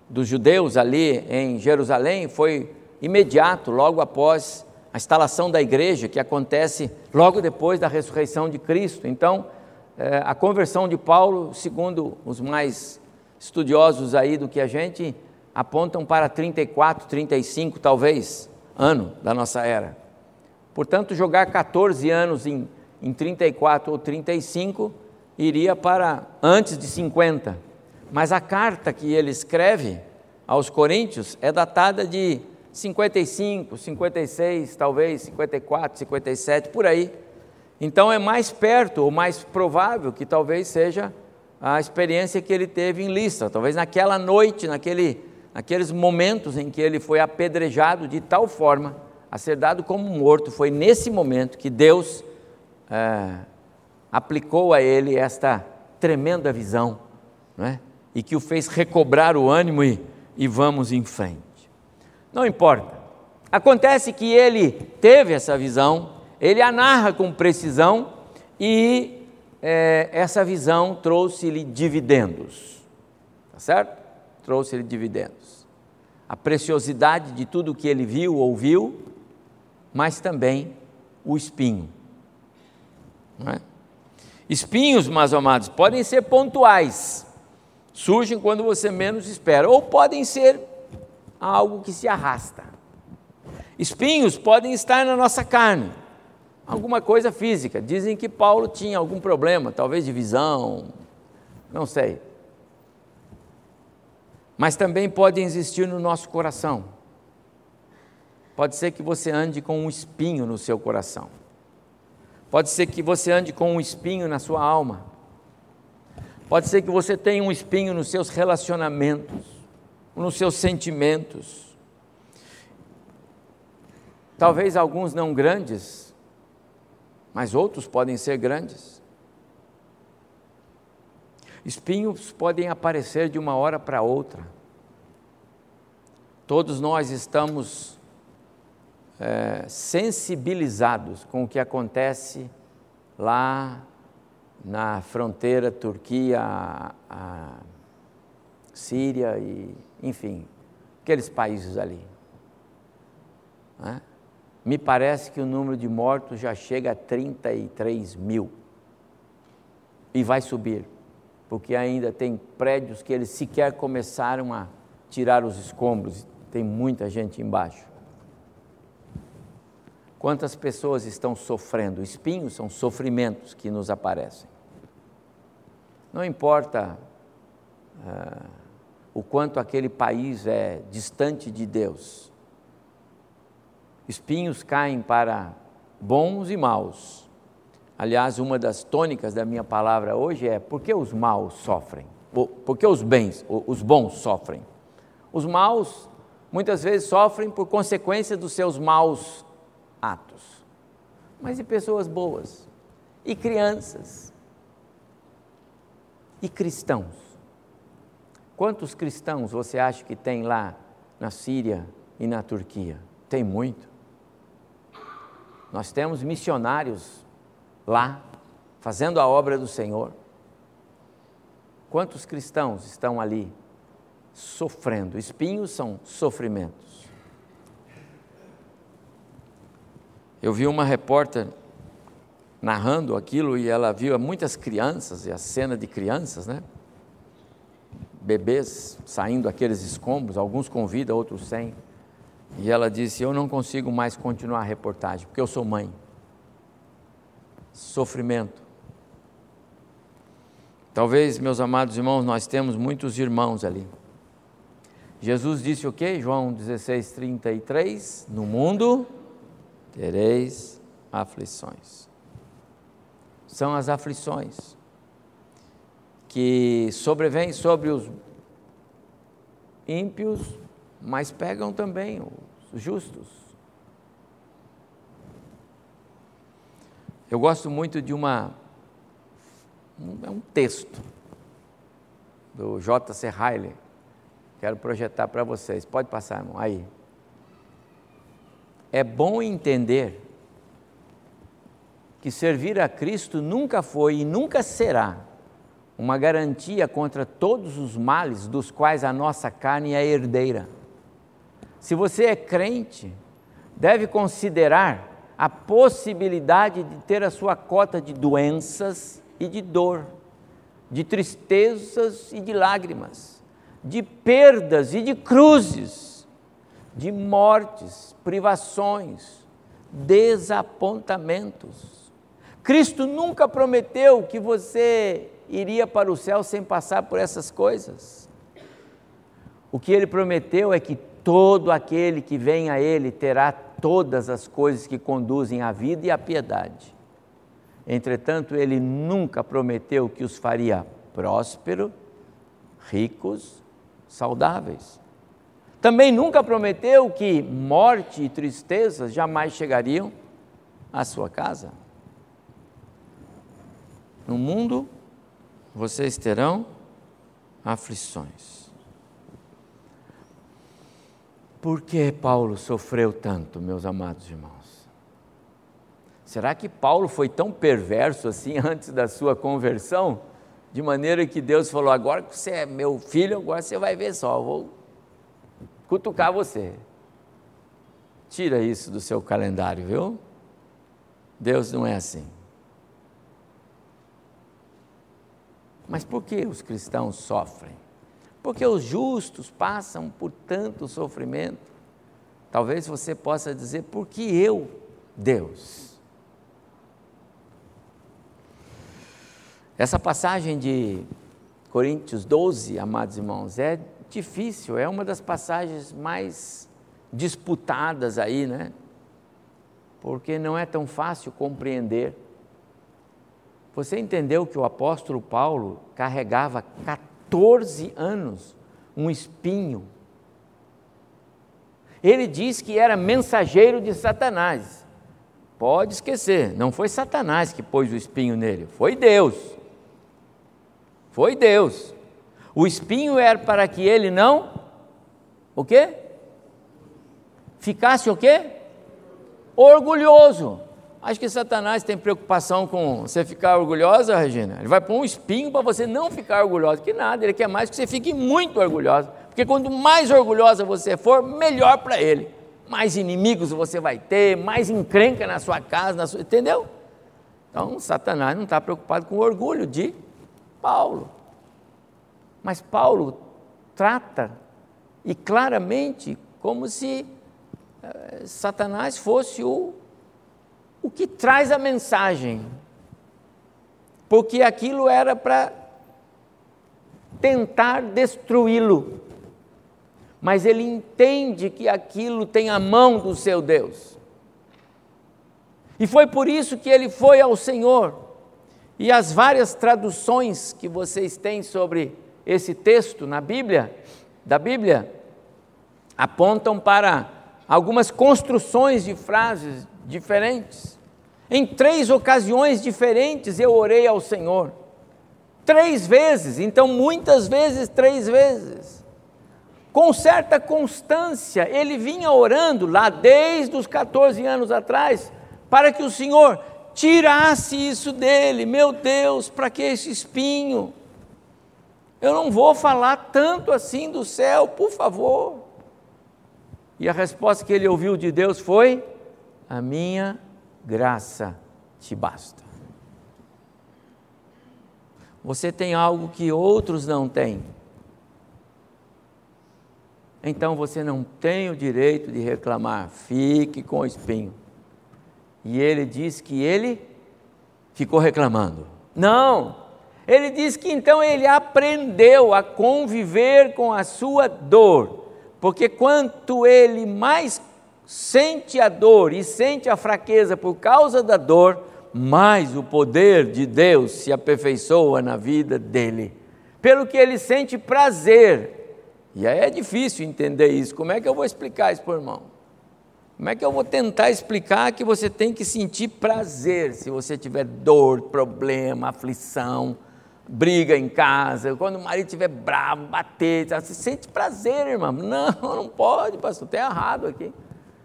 dos judeus ali em Jerusalém foi imediato, logo após a instalação da igreja, que acontece logo depois da ressurreição de Cristo. Então, é, a conversão de Paulo, segundo os mais estudiosos aí do que a gente, apontam para 34, 35 talvez, ano da nossa era. Portanto, jogar 14 anos em, em 34 ou 35 iria para antes de 50. Mas a carta que ele escreve aos Coríntios é datada de 55, 56, talvez 54, 57, por aí. Então é mais perto, ou mais provável que talvez seja a experiência que ele teve em Lista, talvez naquela noite, naquele, naqueles momentos em que ele foi apedrejado de tal forma a ser dado como morto, foi nesse momento que Deus é, aplicou a ele esta tremenda visão, não é? e que o fez recobrar o ânimo e, e vamos em frente. Não importa. Acontece que ele teve essa visão, ele a narra com precisão e é, essa visão trouxe-lhe dividendos. Tá certo? Trouxe-lhe dividendos. A preciosidade de tudo que ele viu, ouviu, mas também o espinho. É? Espinhos, meus amados, podem ser pontuais, surgem quando você menos espera, ou podem ser algo que se arrasta. Espinhos podem estar na nossa carne, alguma coisa física. Dizem que Paulo tinha algum problema, talvez de visão, não sei. Mas também podem existir no nosso coração. Pode ser que você ande com um espinho no seu coração. Pode ser que você ande com um espinho na sua alma. Pode ser que você tenha um espinho nos seus relacionamentos nos seus sentimentos. Talvez alguns não grandes, mas outros podem ser grandes. Espinhos podem aparecer de uma hora para outra. Todos nós estamos é, sensibilizados com o que acontece lá na fronteira Turquia, a, a Síria e enfim, aqueles países ali. Né? Me parece que o número de mortos já chega a 33 mil. E vai subir, porque ainda tem prédios que eles sequer começaram a tirar os escombros, tem muita gente embaixo. Quantas pessoas estão sofrendo? Espinhos são sofrimentos que nos aparecem. Não importa. Uh, o quanto aquele país é distante de Deus. Espinhos caem para bons e maus. Aliás, uma das tônicas da minha palavra hoje é por que os maus sofrem? Por que os bens, os bons sofrem? Os maus muitas vezes sofrem por consequência dos seus maus atos. Mas e pessoas boas? E crianças? E cristãos? Quantos cristãos você acha que tem lá na Síria e na Turquia? Tem muito. Nós temos missionários lá, fazendo a obra do Senhor. Quantos cristãos estão ali sofrendo? Espinhos são sofrimentos. Eu vi uma repórter narrando aquilo e ela viu muitas crianças, e a cena de crianças, né? Bebês saindo aqueles escombros, alguns com vida, outros sem. E ela disse: Eu não consigo mais continuar a reportagem, porque eu sou mãe. Sofrimento. Talvez, meus amados irmãos, nós temos muitos irmãos ali. Jesus disse o que? João 16, 33: No mundo tereis aflições. São as aflições que sobrevêm sobre os ímpios, mas pegam também os justos. Eu gosto muito de uma é um texto do J.C. Riley. Quero projetar para vocês. Pode passar, irmão. Aí. É bom entender que servir a Cristo nunca foi e nunca será uma garantia contra todos os males dos quais a nossa carne é herdeira. Se você é crente, deve considerar a possibilidade de ter a sua cota de doenças e de dor, de tristezas e de lágrimas, de perdas e de cruzes, de mortes, privações, desapontamentos Cristo nunca prometeu que você iria para o céu sem passar por essas coisas. O que ele prometeu é que todo aquele que vem a ele terá todas as coisas que conduzem à vida e à piedade. Entretanto, ele nunca prometeu que os faria prósperos, ricos, saudáveis. Também nunca prometeu que morte e tristezas jamais chegariam à sua casa. No mundo vocês terão aflições. Por que Paulo sofreu tanto, meus amados irmãos? Será que Paulo foi tão perverso assim antes da sua conversão? De maneira que Deus falou: agora que você é meu filho, agora você vai ver só, vou cutucar você. Tira isso do seu calendário, viu? Deus não é assim. Mas por que os cristãos sofrem? Porque os justos passam por tanto sofrimento. Talvez você possa dizer, por que eu, Deus? Essa passagem de Coríntios 12, amados irmãos, é difícil, é uma das passagens mais disputadas aí, né? Porque não é tão fácil compreender. Você entendeu que o apóstolo Paulo carregava 14 anos um espinho? Ele diz que era mensageiro de Satanás. Pode esquecer, não foi Satanás que pôs o espinho nele, foi Deus. Foi Deus. O espinho era para que ele não o quê? Ficasse o quê? Orgulhoso. Acho que Satanás tem preocupação com você ficar orgulhosa, Regina. Ele vai pôr um espinho para você não ficar orgulhosa. Que nada, ele quer mais que você fique muito orgulhosa. Porque quanto mais orgulhosa você for, melhor para ele. Mais inimigos você vai ter, mais encrenca na sua casa, na sua, entendeu? Então, Satanás não está preocupado com o orgulho de Paulo. Mas Paulo trata, e claramente, como se eh, Satanás fosse o o que traz a mensagem, porque aquilo era para tentar destruí-lo, mas ele entende que aquilo tem a mão do seu Deus. E foi por isso que ele foi ao Senhor. E as várias traduções que vocês têm sobre esse texto na Bíblia, da Bíblia, apontam para algumas construções de frases diferentes. Em três ocasiões diferentes eu orei ao Senhor. Três vezes, então muitas vezes, três vezes. Com certa constância, ele vinha orando lá desde os 14 anos atrás, para que o Senhor tirasse isso dele. Meu Deus, para que esse espinho? Eu não vou falar tanto assim do céu, por favor. E a resposta que ele ouviu de Deus foi: A minha graça te basta. Você tem algo que outros não têm. Então você não tem o direito de reclamar, fique com o espinho. E ele diz que ele ficou reclamando. Não! Ele diz que então ele aprendeu a conviver com a sua dor, porque quanto ele mais sente a dor e sente a fraqueza por causa da dor, mais o poder de Deus se aperfeiçoa na vida dele. Pelo que ele sente prazer. E aí é difícil entender isso. Como é que eu vou explicar isso para o irmão? Como é que eu vou tentar explicar que você tem que sentir prazer se você tiver dor, problema, aflição, briga em casa, quando o marido estiver bravo, bater, você sente prazer, irmão? Não, não pode, pastor, está errado aqui.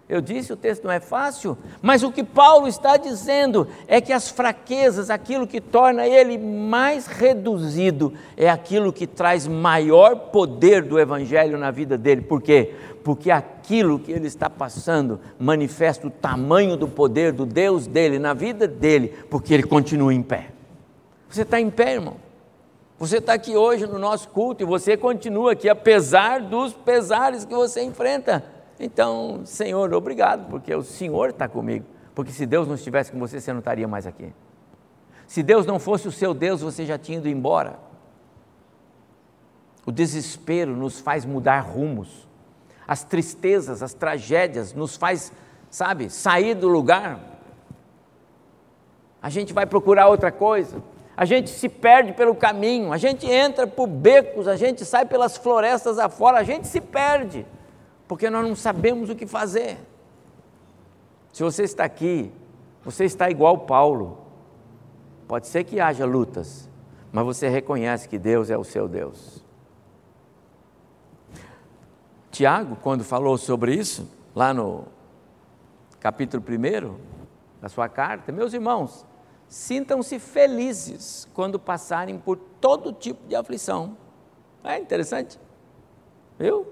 Eu disse, o texto não é fácil, mas o que Paulo está dizendo é que as fraquezas, aquilo que torna ele mais reduzido, é aquilo que traz maior poder do Evangelho na vida dele. Por quê? Porque aquilo que ele está passando manifesta o tamanho do poder do Deus dele na vida dele, porque ele continua em pé. Você está em pé, irmão. Você está aqui hoje no nosso culto e você continua aqui, apesar dos pesares que você enfrenta. Então, Senhor, obrigado, porque o Senhor está comigo. Porque se Deus não estivesse com você, você não estaria mais aqui. Se Deus não fosse o seu Deus, você já tinha ido embora. O desespero nos faz mudar rumos. As tristezas, as tragédias nos faz, sabe, sair do lugar. A gente vai procurar outra coisa a gente se perde pelo caminho, a gente entra por becos, a gente sai pelas florestas afora, a gente se perde, porque nós não sabemos o que fazer. Se você está aqui, você está igual Paulo. Pode ser que haja lutas, mas você reconhece que Deus é o seu Deus. Tiago, quando falou sobre isso, lá no capítulo 1 da sua carta, meus irmãos, Sintam-se felizes quando passarem por todo tipo de aflição. É interessante. Viu?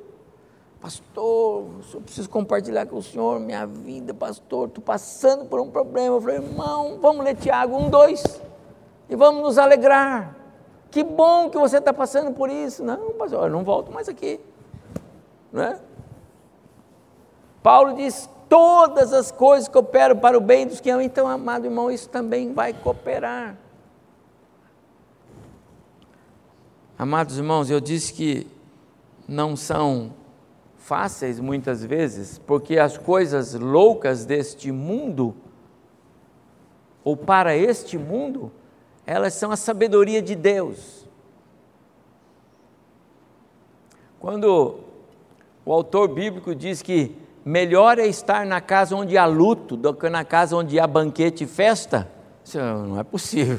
Pastor, eu preciso compartilhar com o senhor minha vida, pastor. Estou passando por um problema. Eu falei, irmão, vamos ler Tiago 1, 2 e vamos nos alegrar. Que bom que você está passando por isso. Não, pastor, eu não volto mais aqui. Não é? Paulo diz: todas as coisas cooperam para o bem dos que amam. Então, amado irmão, isso também vai cooperar. Amados irmãos, eu disse que não são fáceis muitas vezes, porque as coisas loucas deste mundo, ou para este mundo, elas são a sabedoria de Deus. Quando o autor bíblico diz que melhor é estar na casa onde há luto do que na casa onde há banquete e festa. Isso não é possível.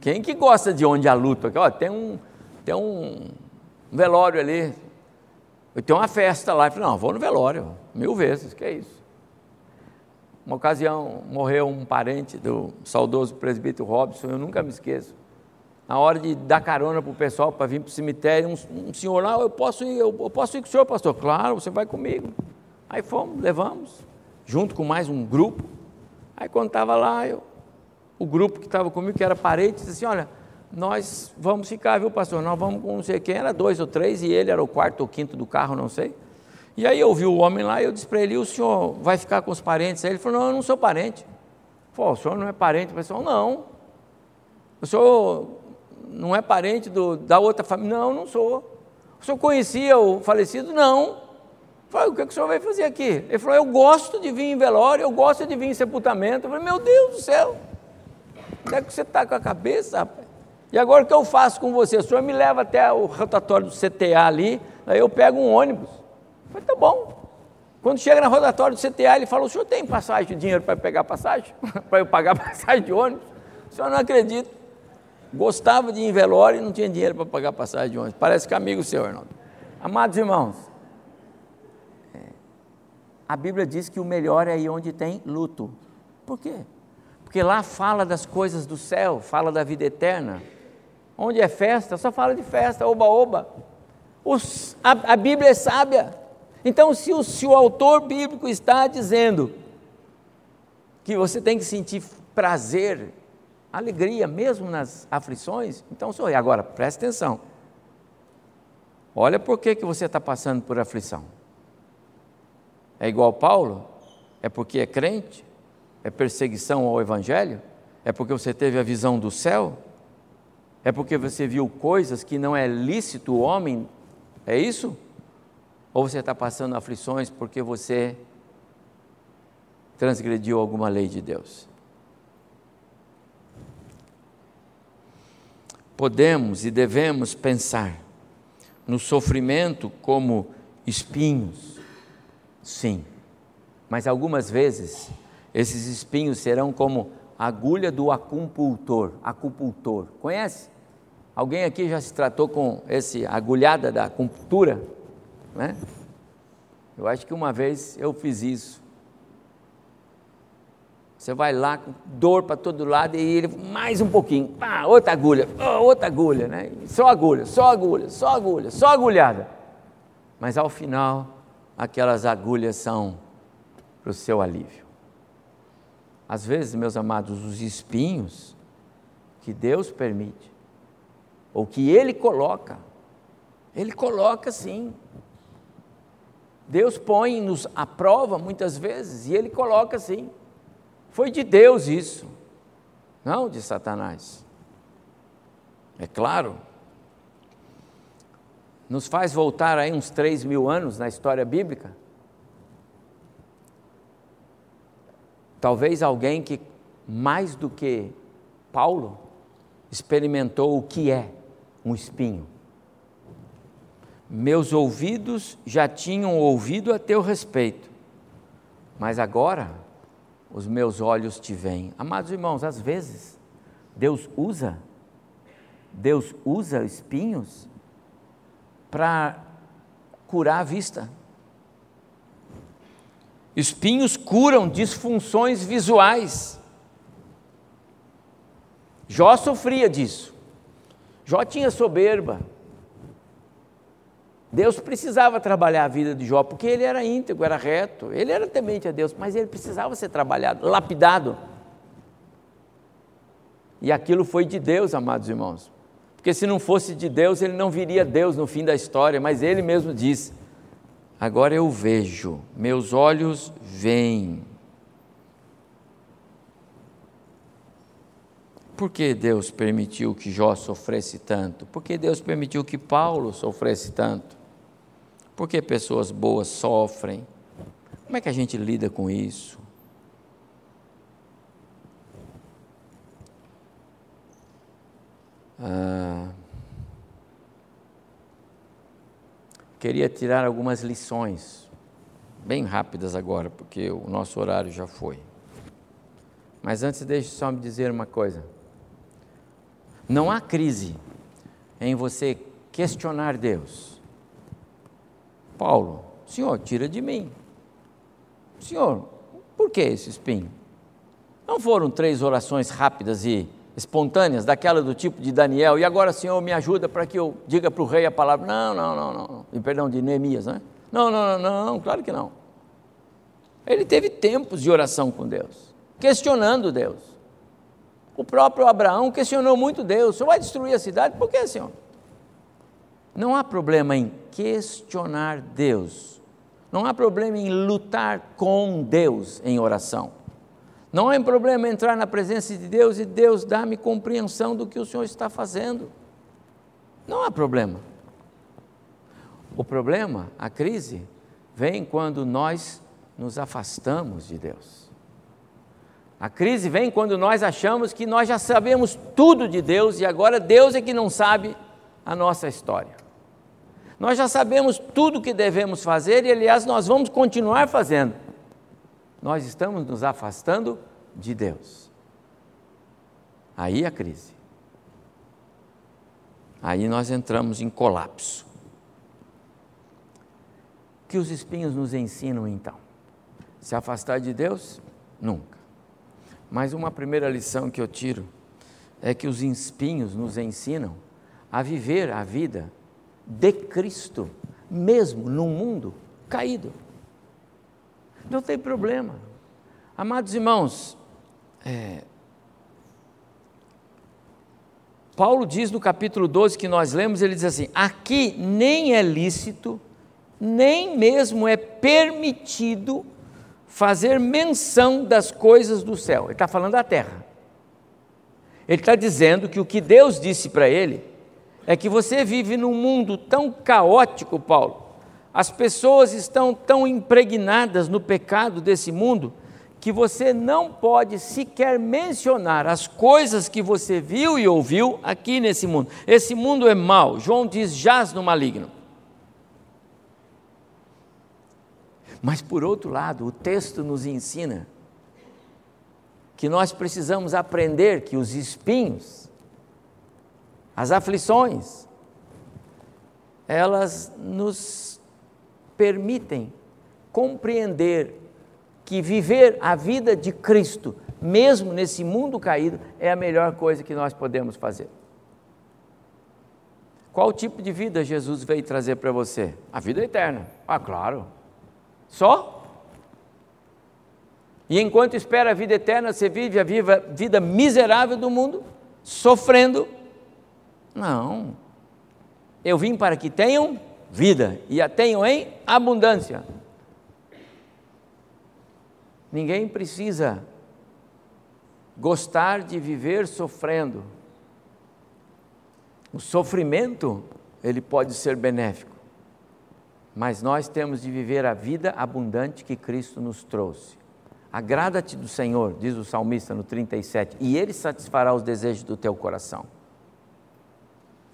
Quem que gosta de onde há luto? Ó, tem um, tem um velório ali, tem uma festa lá. Eu falei, não, vou no velório, mil vezes, que é isso. Uma ocasião morreu um parente do saudoso presbítero Robson, eu nunca me esqueço na hora de dar carona para o pessoal para vir para o cemitério, um, um, senhor lá, eu posso ir, eu, eu posso ir com o senhor, pastor? Claro, você vai comigo. Aí fomos, levamos, junto com mais um grupo. Aí quando estava lá, eu, o grupo que estava comigo, que era parente, disse assim, olha, nós vamos ficar, viu, pastor? Nós vamos com não sei quem, era dois ou três, e ele era o quarto ou quinto do carro, não sei. E aí eu vi o homem lá, e eu disse para ele, o senhor vai ficar com os parentes? Aí ele falou, não, eu não sou parente. Falei, o senhor não é parente? Pessoal, não. O senhor não é parente do, da outra família? Não, não sou. O senhor conhecia o falecido? Não. Falei, o que, é que o senhor vai fazer aqui? Ele falou, eu gosto de vir em velório, eu gosto de vir em sepultamento. Eu falei, meu Deus do céu, onde é que você está com a cabeça, rapaz? E agora o que eu faço com você? O senhor me leva até o rotatório do CTA ali, aí eu pego um ônibus. Eu falei, tá bom. Quando chega na rotatório do CTA, ele fala, o senhor tem passagem, dinheiro para pegar passagem? para eu pagar passagem de ônibus? O senhor não acredita. Gostava de ir em velório e não tinha dinheiro para pagar passagem de ônibus. Parece que é amigo seu, Arnaldo. Amados irmãos, é, a Bíblia diz que o melhor é aí onde tem luto. Por quê? Porque lá fala das coisas do céu, fala da vida eterna. Onde é festa, só fala de festa, oba-oba. A, a, Bíblia é sábia. Então, se o, se o autor bíblico está dizendo que você tem que sentir prazer alegria mesmo nas aflições, então sorri. Agora, preste atenção. Olha por que, que você está passando por aflição. É igual Paulo? É porque é crente? É perseguição ao Evangelho? É porque você teve a visão do céu? É porque você viu coisas que não é lícito o homem? É isso? Ou você está passando aflições porque você transgrediu alguma lei de Deus? podemos e devemos pensar no sofrimento como espinhos, sim, mas algumas vezes esses espinhos serão como agulha do acupuntor, acupuntor. Conhece? Alguém aqui já se tratou com esse agulhada da acupuntura? Né? Eu acho que uma vez eu fiz isso. Você vai lá com dor para todo lado e ele mais um pouquinho, pá, outra agulha, outra agulha, né? Só agulha, só agulha, só agulha, só agulhada. Mas ao final, aquelas agulhas são para o seu alívio. Às vezes, meus amados, os espinhos que Deus permite, ou que Ele coloca, Ele coloca sim. Deus põe-nos à prova muitas vezes e Ele coloca sim. Foi de Deus isso, não de Satanás. É claro. Nos faz voltar aí uns três mil anos na história bíblica. Talvez alguém que, mais do que Paulo, experimentou o que é um espinho. Meus ouvidos já tinham ouvido a teu respeito, mas agora os meus olhos te veem. Amados irmãos, às vezes Deus usa Deus usa espinhos para curar a vista. Espinhos curam disfunções visuais. Jó sofria disso. Jó tinha soberba. Deus precisava trabalhar a vida de Jó, porque ele era íntegro, era reto, ele era temente a Deus, mas ele precisava ser trabalhado, lapidado. E aquilo foi de Deus, amados irmãos. Porque se não fosse de Deus, ele não viria Deus no fim da história, mas ele mesmo disse: Agora eu vejo, meus olhos veem. Por que Deus permitiu que Jó sofresse tanto? Por que Deus permitiu que Paulo sofresse tanto? Por que pessoas boas sofrem? Como é que a gente lida com isso? Ah, queria tirar algumas lições, bem rápidas agora, porque o nosso horário já foi. Mas antes, deixe só me dizer uma coisa. Não há crise em você questionar Deus Paulo, Senhor, tira de mim. Senhor, por que esse espinho? Não foram três orações rápidas e espontâneas, daquela do tipo de Daniel, e agora, Senhor, me ajuda para que eu diga para o rei a palavra. Não, não, não, não. E perdão, de Neemias, né? Não, não, não, não, não, claro que não. Ele teve tempos de oração com Deus, questionando Deus. O próprio Abraão questionou muito Deus: o Senhor vai destruir a cidade? Por que, Senhor? Não há problema em questionar Deus. Não há problema em lutar com Deus em oração. Não há problema em entrar na presença de Deus e Deus dar-me compreensão do que o Senhor está fazendo. Não há problema. O problema, a crise, vem quando nós nos afastamos de Deus. A crise vem quando nós achamos que nós já sabemos tudo de Deus e agora Deus é que não sabe a nossa história. Nós já sabemos tudo o que devemos fazer e, aliás, nós vamos continuar fazendo. Nós estamos nos afastando de Deus. Aí a crise. Aí nós entramos em colapso. O que os espinhos nos ensinam então? Se afastar de Deus? Nunca. Mas uma primeira lição que eu tiro é que os espinhos nos ensinam a viver a vida de Cristo, mesmo num mundo caído. Não tem problema. Amados irmãos, é, Paulo diz no capítulo 12 que nós lemos, ele diz assim: aqui nem é lícito, nem mesmo é permitido fazer menção das coisas do céu. Ele está falando da terra. Ele está dizendo que o que Deus disse para ele é que você vive num mundo tão caótico, Paulo. As pessoas estão tão impregnadas no pecado desse mundo que você não pode sequer mencionar as coisas que você viu e ouviu aqui nesse mundo. Esse mundo é mau. João diz: jaz no maligno. Mas por outro lado, o texto nos ensina que nós precisamos aprender que os espinhos as aflições, elas nos permitem compreender que viver a vida de Cristo, mesmo nesse mundo caído, é a melhor coisa que nós podemos fazer. Qual tipo de vida Jesus veio trazer para você? A vida eterna. Ah, claro. Só? E enquanto espera a vida eterna, você vive a vida miserável do mundo, sofrendo. Não. Eu vim para que tenham vida e a tenham em abundância. Ninguém precisa gostar de viver sofrendo. O sofrimento, ele pode ser benéfico, mas nós temos de viver a vida abundante que Cristo nos trouxe. Agrada-te do Senhor, diz o salmista no 37, e Ele satisfará os desejos do teu coração.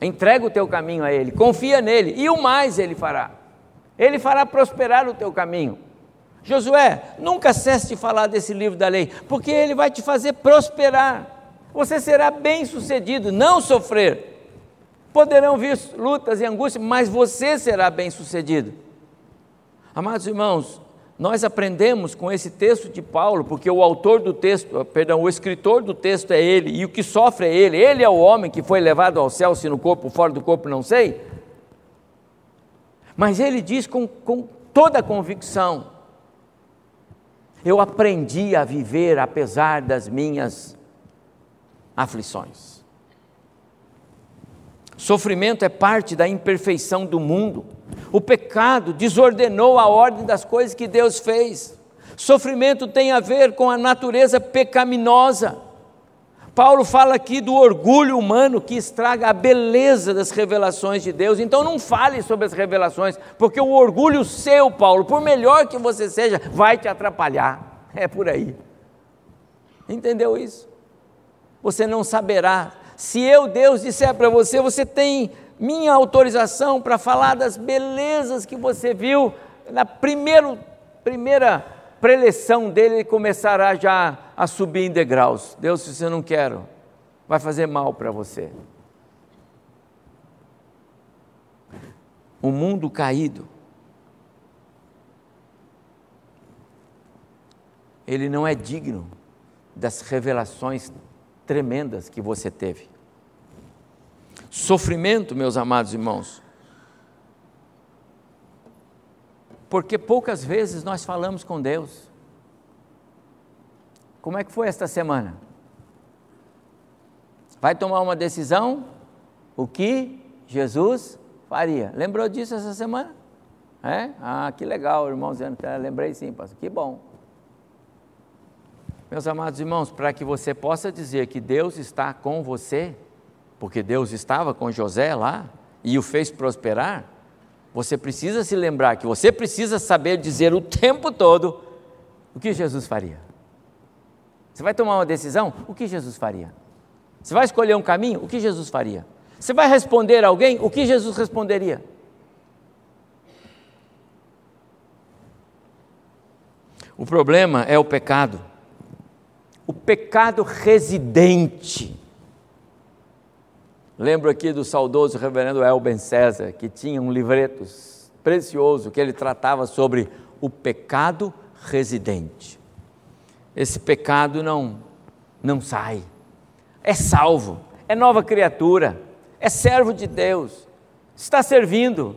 Entrega o teu caminho a Ele, confia nele, e o mais Ele fará. Ele fará prosperar o teu caminho. Josué, nunca cesse de falar desse livro da lei, porque ele vai te fazer prosperar. Você será bem sucedido, não sofrer. Poderão vir lutas e angústias, mas você será bem sucedido. Amados irmãos, nós aprendemos com esse texto de Paulo, porque o autor do texto, perdão, o escritor do texto é ele, e o que sofre é ele, ele é o homem que foi levado ao céu, se no corpo fora do corpo, não sei. Mas ele diz com, com toda a convicção: eu aprendi a viver apesar das minhas aflições. Sofrimento é parte da imperfeição do mundo. O pecado desordenou a ordem das coisas que Deus fez. Sofrimento tem a ver com a natureza pecaminosa. Paulo fala aqui do orgulho humano que estraga a beleza das revelações de Deus. Então não fale sobre as revelações, porque o orgulho seu, Paulo, por melhor que você seja, vai te atrapalhar. É por aí. Entendeu isso? Você não saberá se eu, Deus, disser para você, você tem minha autorização para falar das belezas que você viu na primeiro, primeira preleção dele, ele começará já a subir em degraus. Deus, se você não quer, vai fazer mal para você. O mundo caído, ele não é digno das revelações tremendas que você teve. Sofrimento, meus amados irmãos. Porque poucas vezes nós falamos com Deus. Como é que foi esta semana? Vai tomar uma decisão? O que Jesus faria? Lembrou disso essa semana? É? Ah, que legal, irmão dizendo, lembrei sim, pastor. Que bom. Meus amados irmãos, para que você possa dizer que Deus está com você, porque Deus estava com José lá e o fez prosperar, você precisa se lembrar que você precisa saber dizer o tempo todo o que Jesus faria. Você vai tomar uma decisão? O que Jesus faria? Você vai escolher um caminho? O que Jesus faria? Você vai responder a alguém? O que Jesus responderia? O problema é o pecado o pecado residente. Lembro aqui do saudoso reverendo Elben César, que tinha um livreto precioso que ele tratava sobre o pecado residente. Esse pecado não não sai. É salvo, é nova criatura, é servo de Deus, está servindo,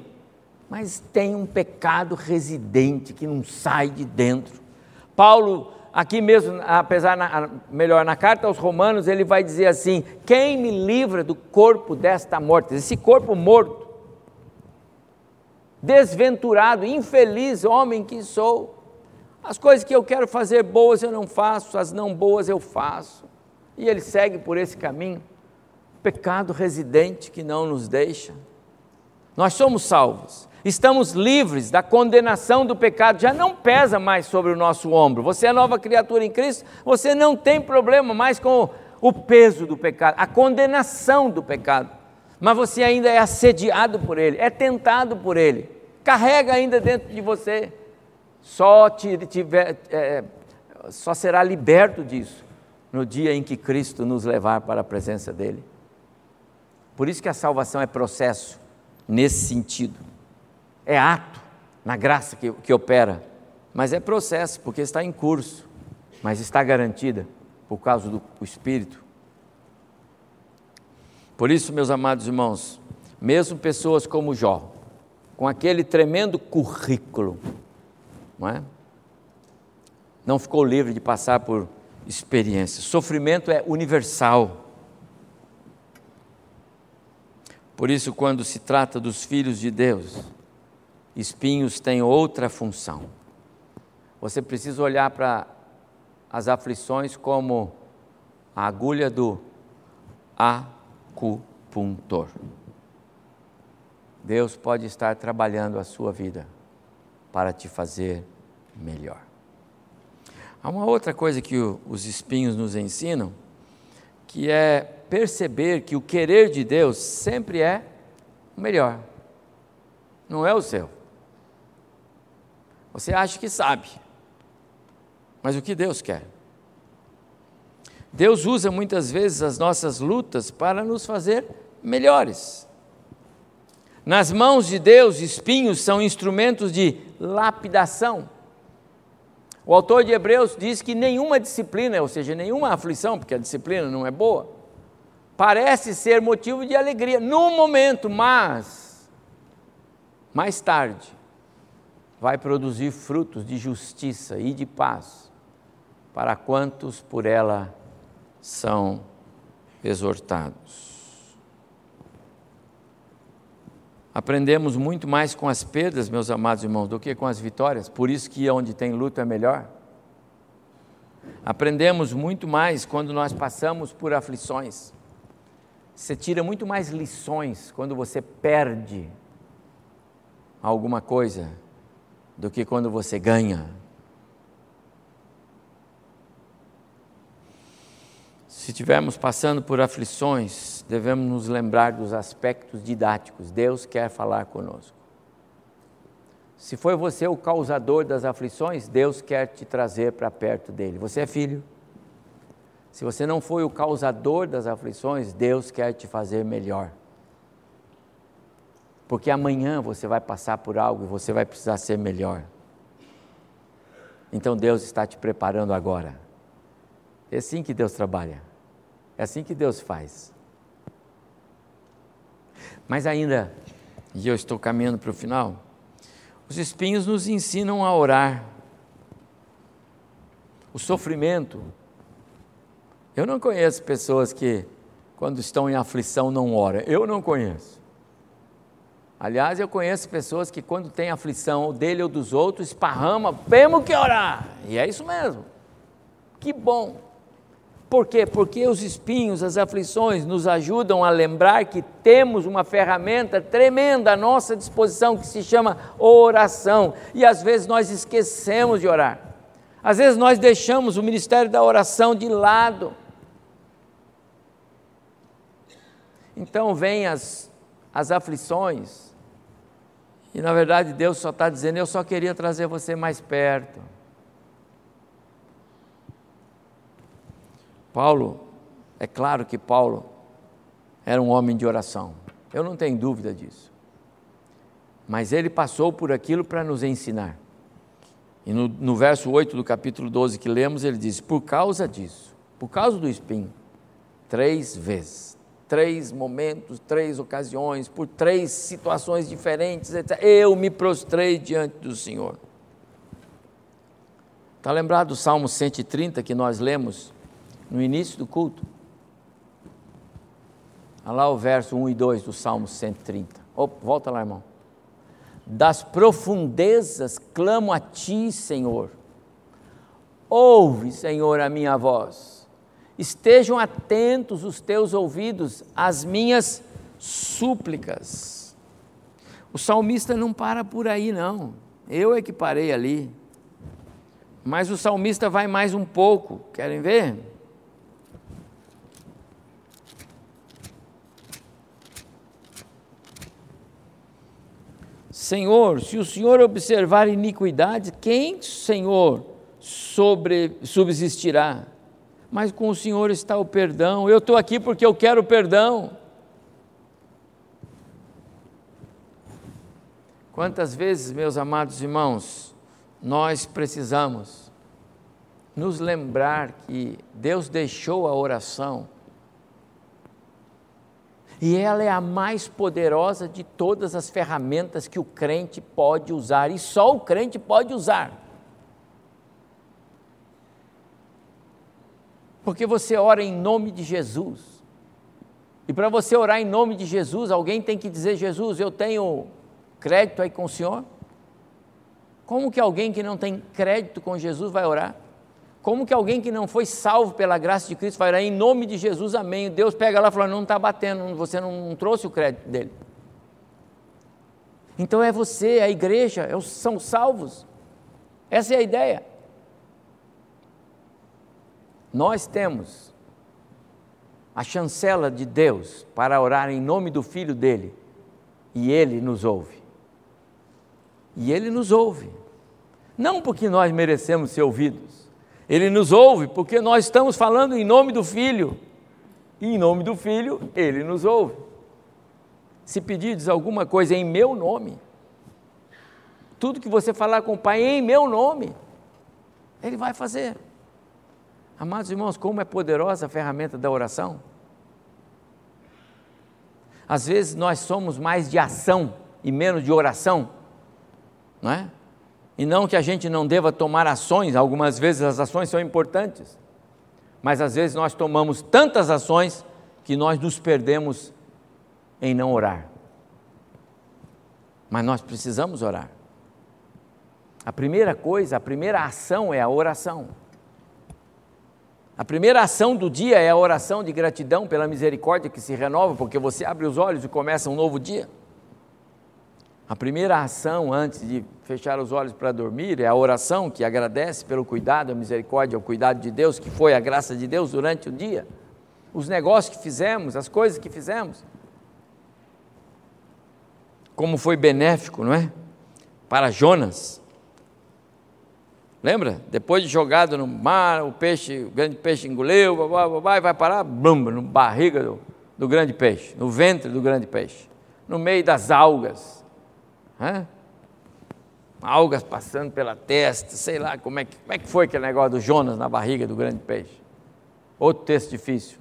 mas tem um pecado residente que não sai de dentro. Paulo aqui mesmo, apesar, na, melhor, na carta aos Romanos, ele vai dizer assim: Quem me livra do corpo desta morte? Esse corpo morto, desventurado, infeliz homem que sou. As coisas que eu quero fazer boas eu não faço, as não boas eu faço. E ele segue por esse caminho. Pecado residente que não nos deixa. Nós somos salvos estamos livres da condenação do pecado, já não pesa mais sobre o nosso ombro. Você é nova criatura em Cristo, você não tem problema mais com o peso do pecado, a condenação do pecado. Mas você ainda é assediado por ele, é tentado por ele, carrega ainda dentro de você. Só, tiver, é, só será liberto disso no dia em que Cristo nos levar para a presença dele. Por isso que a salvação é processo nesse sentido é ato na graça que, que opera Mas é processo, porque está em curso, mas está garantida por causa do Espírito. Por isso, meus amados irmãos, mesmo pessoas como Jó, com aquele tremendo currículo, não é? Não ficou livre de passar por experiências. Sofrimento é universal. Por isso, quando se trata dos filhos de Deus, espinhos têm outra função. Você precisa olhar para as aflições como a agulha do acupuntor. Deus pode estar trabalhando a sua vida para te fazer melhor. Há uma outra coisa que os espinhos nos ensinam, que é perceber que o querer de Deus sempre é o melhor, não é o seu. Você acha que sabe, mas o que Deus quer? Deus usa muitas vezes as nossas lutas para nos fazer melhores. Nas mãos de Deus, espinhos são instrumentos de lapidação. O autor de Hebreus diz que nenhuma disciplina, ou seja, nenhuma aflição, porque a disciplina não é boa, parece ser motivo de alegria no momento, mas mais tarde vai produzir frutos de justiça e de paz para quantos por ela são exortados. Aprendemos muito mais com as perdas, meus amados irmãos, do que com as vitórias. Por isso que onde tem luta é melhor. Aprendemos muito mais quando nós passamos por aflições. Você tira muito mais lições quando você perde alguma coisa do que quando você ganha. Se estivermos passando por aflições, devemos nos lembrar dos aspectos didáticos. Deus quer falar conosco. Se foi você o causador das aflições, Deus quer te trazer para perto dele. Você é filho. Se você não foi o causador das aflições, Deus quer te fazer melhor. Porque amanhã você vai passar por algo e você vai precisar ser melhor. Então Deus está te preparando agora. É assim que Deus trabalha. É assim que Deus faz. Mas ainda, e eu estou caminhando para o final, os espinhos nos ensinam a orar. O sofrimento. Eu não conheço pessoas que, quando estão em aflição, não oram. Eu não conheço. Aliás, eu conheço pessoas que, quando tem aflição ou dele ou dos outros, esparrama, temos que orar. E é isso mesmo. Que bom. Por quê? Porque os espinhos, as aflições nos ajudam a lembrar que temos uma ferramenta tremenda à nossa disposição que se chama oração. E às vezes nós esquecemos de orar. Às vezes nós deixamos o ministério da oração de lado. Então vêm as, as aflições, e na verdade Deus só está dizendo: Eu só queria trazer você mais perto. Paulo, é claro que Paulo era um homem de oração, eu não tenho dúvida disso. Mas ele passou por aquilo para nos ensinar. E no, no, verso 8 do capítulo 12 que lemos, ele diz: Por causa disso, por causa do espinho, três vezes, três momentos, três ocasiões, por três situações diferentes, eu me prostrei diante do Senhor. Está lembrado do Salmo 130 que nós lemos no início do culto. Olha lá o verso 1 e 2 do Salmo 130. Opa, volta lá, irmão. Das profundezas clamo a ti, Senhor. Ouve, Senhor, a minha voz. Estejam atentos os teus ouvidos às minhas súplicas. O salmista não para por aí, não. Eu é que parei ali. Mas o salmista vai mais um pouco. Querem ver? Senhor, se o Senhor observar iniquidade, quem, Senhor, sobre, subsistirá? Mas com o Senhor está o perdão. Eu estou aqui porque eu quero perdão. Quantas vezes, meus amados irmãos, nós precisamos nos lembrar que Deus deixou a oração e ela é a mais poderosa de todas as ferramentas que o crente pode usar, e só o crente pode usar. Porque você ora em nome de Jesus. E para você orar em nome de Jesus, alguém tem que dizer: Jesus, eu tenho crédito aí com o Senhor? Como que alguém que não tem crédito com Jesus vai orar? Como que alguém que não foi salvo pela graça de Cristo vai orar em nome de Jesus, amém? Deus pega lá e fala: não está batendo, você não trouxe o crédito dele. Então é você, a igreja, é são salvos. Essa é a ideia. Nós temos a chancela de Deus para orar em nome do Filho dele, e ele nos ouve. E ele nos ouve. Não porque nós merecemos ser ouvidos, ele nos ouve porque nós estamos falando em nome do Filho. E em nome do Filho, ele nos ouve. Se pedirdes alguma coisa em meu nome, tudo que você falar com o Pai em meu nome, ele vai fazer. Amados irmãos, como é poderosa a ferramenta da oração. Às vezes nós somos mais de ação e menos de oração, não é? E não que a gente não deva tomar ações, algumas vezes as ações são importantes, mas às vezes nós tomamos tantas ações que nós nos perdemos em não orar. Mas nós precisamos orar. A primeira coisa, a primeira ação é a oração. A primeira ação do dia é a oração de gratidão pela misericórdia que se renova, porque você abre os olhos e começa um novo dia. A primeira ação antes de fechar os olhos para dormir é a oração que agradece pelo cuidado, a misericórdia, o cuidado de Deus, que foi a graça de Deus durante o dia. Os negócios que fizemos, as coisas que fizemos. Como foi benéfico, não é? Para Jonas. Lembra? Depois de jogado no mar, o peixe, o grande peixe engoliu, babá, babá, e vai parar, blum, no barriga do, do grande peixe, no ventre do grande peixe, no meio das algas Hã? Algas passando pela testa, sei lá como é, que, como é que foi aquele negócio do Jonas na barriga do grande peixe. Outro texto difícil,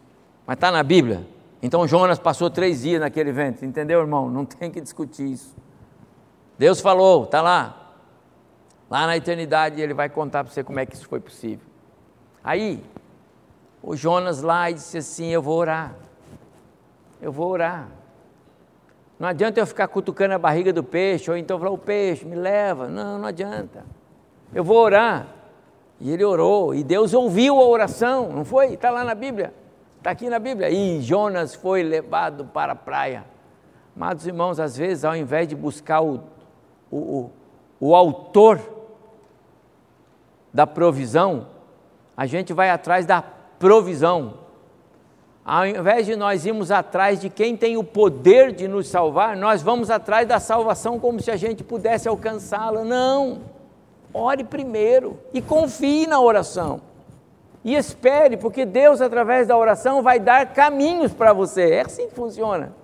mas está na Bíblia. Então Jonas passou três dias naquele ventre, entendeu, irmão? Não tem que discutir isso. Deus falou, está lá. Lá na eternidade ele vai contar para você como é que isso foi possível. Aí, o Jonas lá disse assim: Eu vou orar. Eu vou orar. Não adianta eu ficar cutucando a barriga do peixe, ou então falar, o peixe, me leva. Não, não adianta. Eu vou orar. E ele orou, e Deus ouviu a oração, não foi? Está lá na Bíblia, está aqui na Bíblia. E Jonas foi levado para a praia. Amados irmãos, às vezes, ao invés de buscar o, o, o, o autor da provisão, a gente vai atrás da provisão. Ao invés de nós irmos atrás de quem tem o poder de nos salvar, nós vamos atrás da salvação como se a gente pudesse alcançá-la. Não. Ore primeiro e confie na oração. E espere, porque Deus, através da oração, vai dar caminhos para você. É assim que funciona.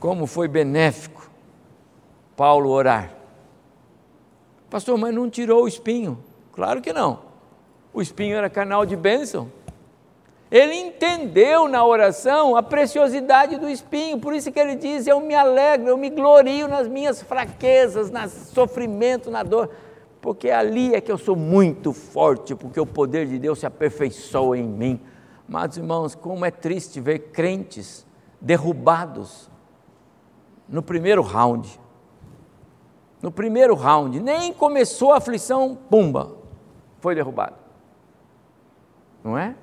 Como foi benéfico Paulo orar. Pastor, mas não tirou o espinho? Claro que não. O espinho era canal de bênção. Ele entendeu na oração a preciosidade do espinho, por isso que ele diz: Eu me alegro, eu me glorio nas minhas fraquezas, no sofrimento, na dor, porque ali é que eu sou muito forte, porque o poder de Deus se aperfeiçoa em mim. Mas, irmãos, como é triste ver crentes derrubados no primeiro round. No primeiro round, nem começou a aflição, pumba, foi derrubado não é?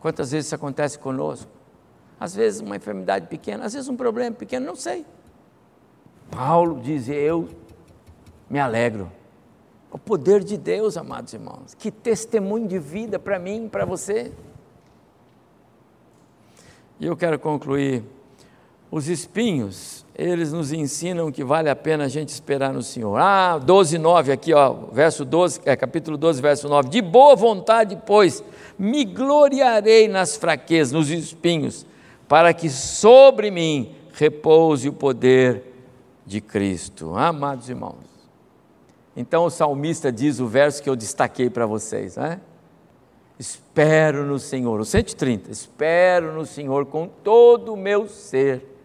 Quantas vezes isso acontece conosco? Às vezes uma enfermidade pequena, às vezes um problema pequeno, não sei. Paulo diz: Eu me alegro. O poder de Deus, amados irmãos. Que testemunho de vida para mim, para você. E eu quero concluir. Os espinhos eles nos ensinam que vale a pena a gente esperar no Senhor. Ah, 12, 9 aqui, ó, verso 12, é, capítulo 12, verso 9. De boa vontade, pois, me gloriarei nas fraquezas, nos espinhos, para que sobre mim repouse o poder de Cristo. Amados irmãos. Então o salmista diz o verso que eu destaquei para vocês, né? Espero no Senhor, o 130, espero no Senhor com todo o meu ser,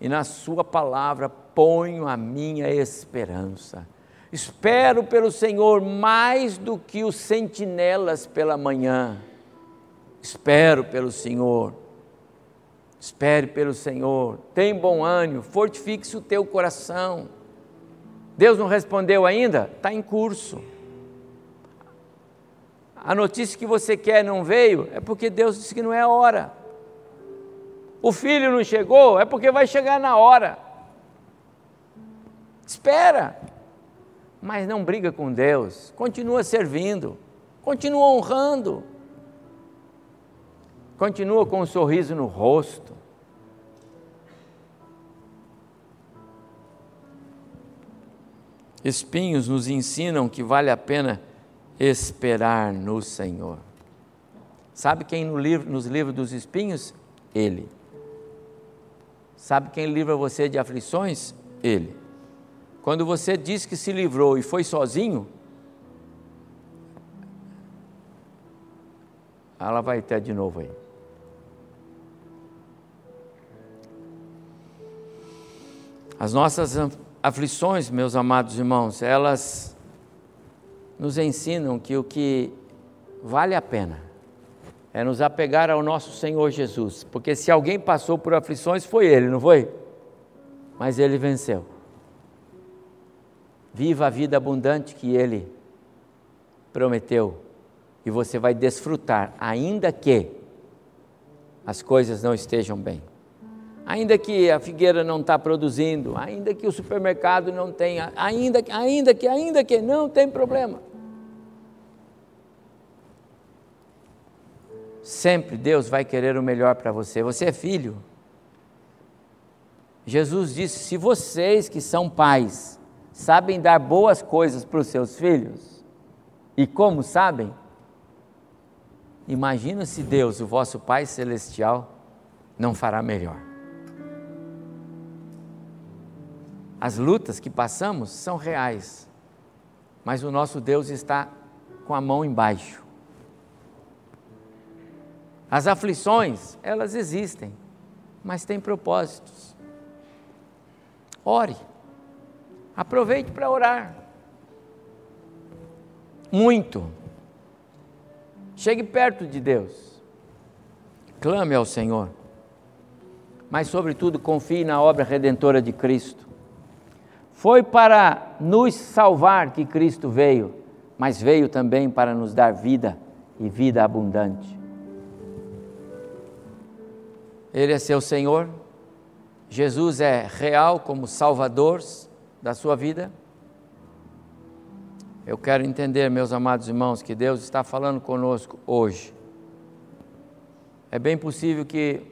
e na Sua palavra ponho a minha esperança. Espero pelo Senhor mais do que os sentinelas pela manhã. Espero pelo Senhor. Espere pelo Senhor. Tem bom ânimo, fortifique-se o teu coração. Deus não respondeu ainda? Está em curso. A notícia que você quer não veio, é porque Deus disse que não é a hora. O filho não chegou, é porque vai chegar na hora. Espera mas não briga com Deus, continua servindo, continua honrando, continua com um sorriso no rosto. Espinhos nos ensinam que vale a pena esperar no Senhor. Sabe quem no livro, nos livra dos espinhos? Ele. Sabe quem livra você de aflições? Ele. Quando você diz que se livrou e foi sozinho, ela vai ter de novo aí. As nossas aflições, meus amados irmãos, elas nos ensinam que o que vale a pena é nos apegar ao nosso Senhor Jesus, porque se alguém passou por aflições foi ele, não foi? Mas ele venceu. Viva a vida abundante que Ele prometeu e você vai desfrutar, ainda que as coisas não estejam bem. Ainda que a figueira não está produzindo, ainda que o supermercado não tenha, ainda, ainda que, ainda que, não tem problema. Sempre Deus vai querer o melhor para você. Você é filho. Jesus disse: se vocês que são pais sabem dar boas coisas para os seus filhos? E como sabem? Imagina se Deus, o vosso Pai Celestial, não fará melhor. As lutas que passamos são reais, mas o nosso Deus está com a mão embaixo. As aflições, elas existem, mas têm propósitos. Ore. Aproveite para orar. Muito. Chegue perto de Deus. Clame ao Senhor. Mas, sobretudo, confie na obra redentora de Cristo. Foi para nos salvar que Cristo veio, mas veio também para nos dar vida e vida abundante. Ele é seu Senhor, Jesus é real como Salvador, da sua vida? Eu quero entender, meus amados irmãos, que Deus está falando conosco hoje. É bem possível que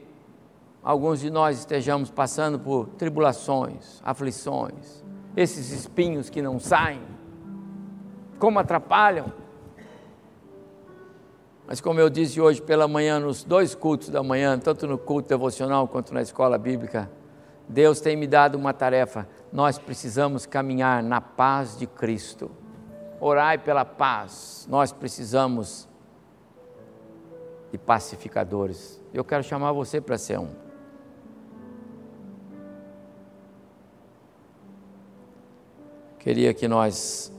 alguns de nós estejamos passando por tribulações, aflições, esses espinhos que não saem, como atrapalham. Mas como eu disse hoje pela manhã, nos dois cultos da manhã, tanto no culto devocional quanto na escola bíblica, Deus tem me dado uma tarefa. Nós precisamos caminhar na paz de Cristo. Orai pela paz. Nós precisamos de pacificadores. Eu quero chamar você para ser um. Queria que nós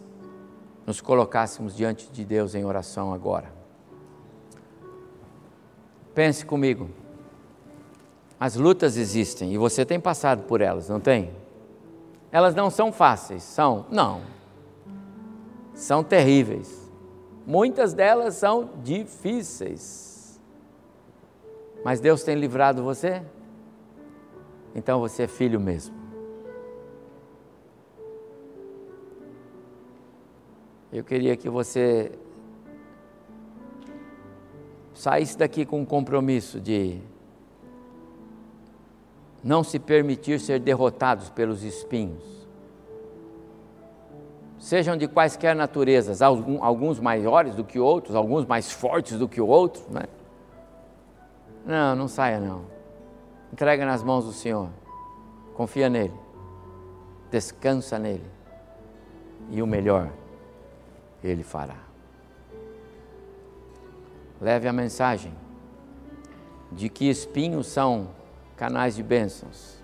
nos colocássemos diante de Deus em oração agora. Pense comigo. As lutas existem e você tem passado por elas, não tem? Elas não são fáceis, são? Não. São terríveis. Muitas delas são difíceis. Mas Deus tem livrado você? Então você é filho mesmo. Eu queria que você saísse daqui com um compromisso de não se permitir ser derrotados pelos espinhos. Sejam de quaisquer naturezas, alguns maiores do que outros, alguns mais fortes do que outros, né? Não, não saia não. Entrega nas mãos do Senhor. Confia nele. descansa nele e o melhor ele fará. Leve a mensagem de que espinhos são canais de bênçãos.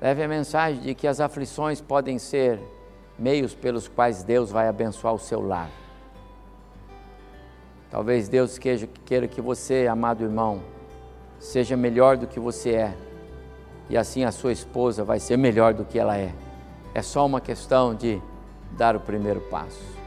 Leve a mensagem de que as aflições podem ser meios pelos quais Deus vai abençoar o seu lar. Talvez Deus queira que você, amado irmão, seja melhor do que você é, e assim a sua esposa vai ser melhor do que ela é. É só uma questão de dar o primeiro passo.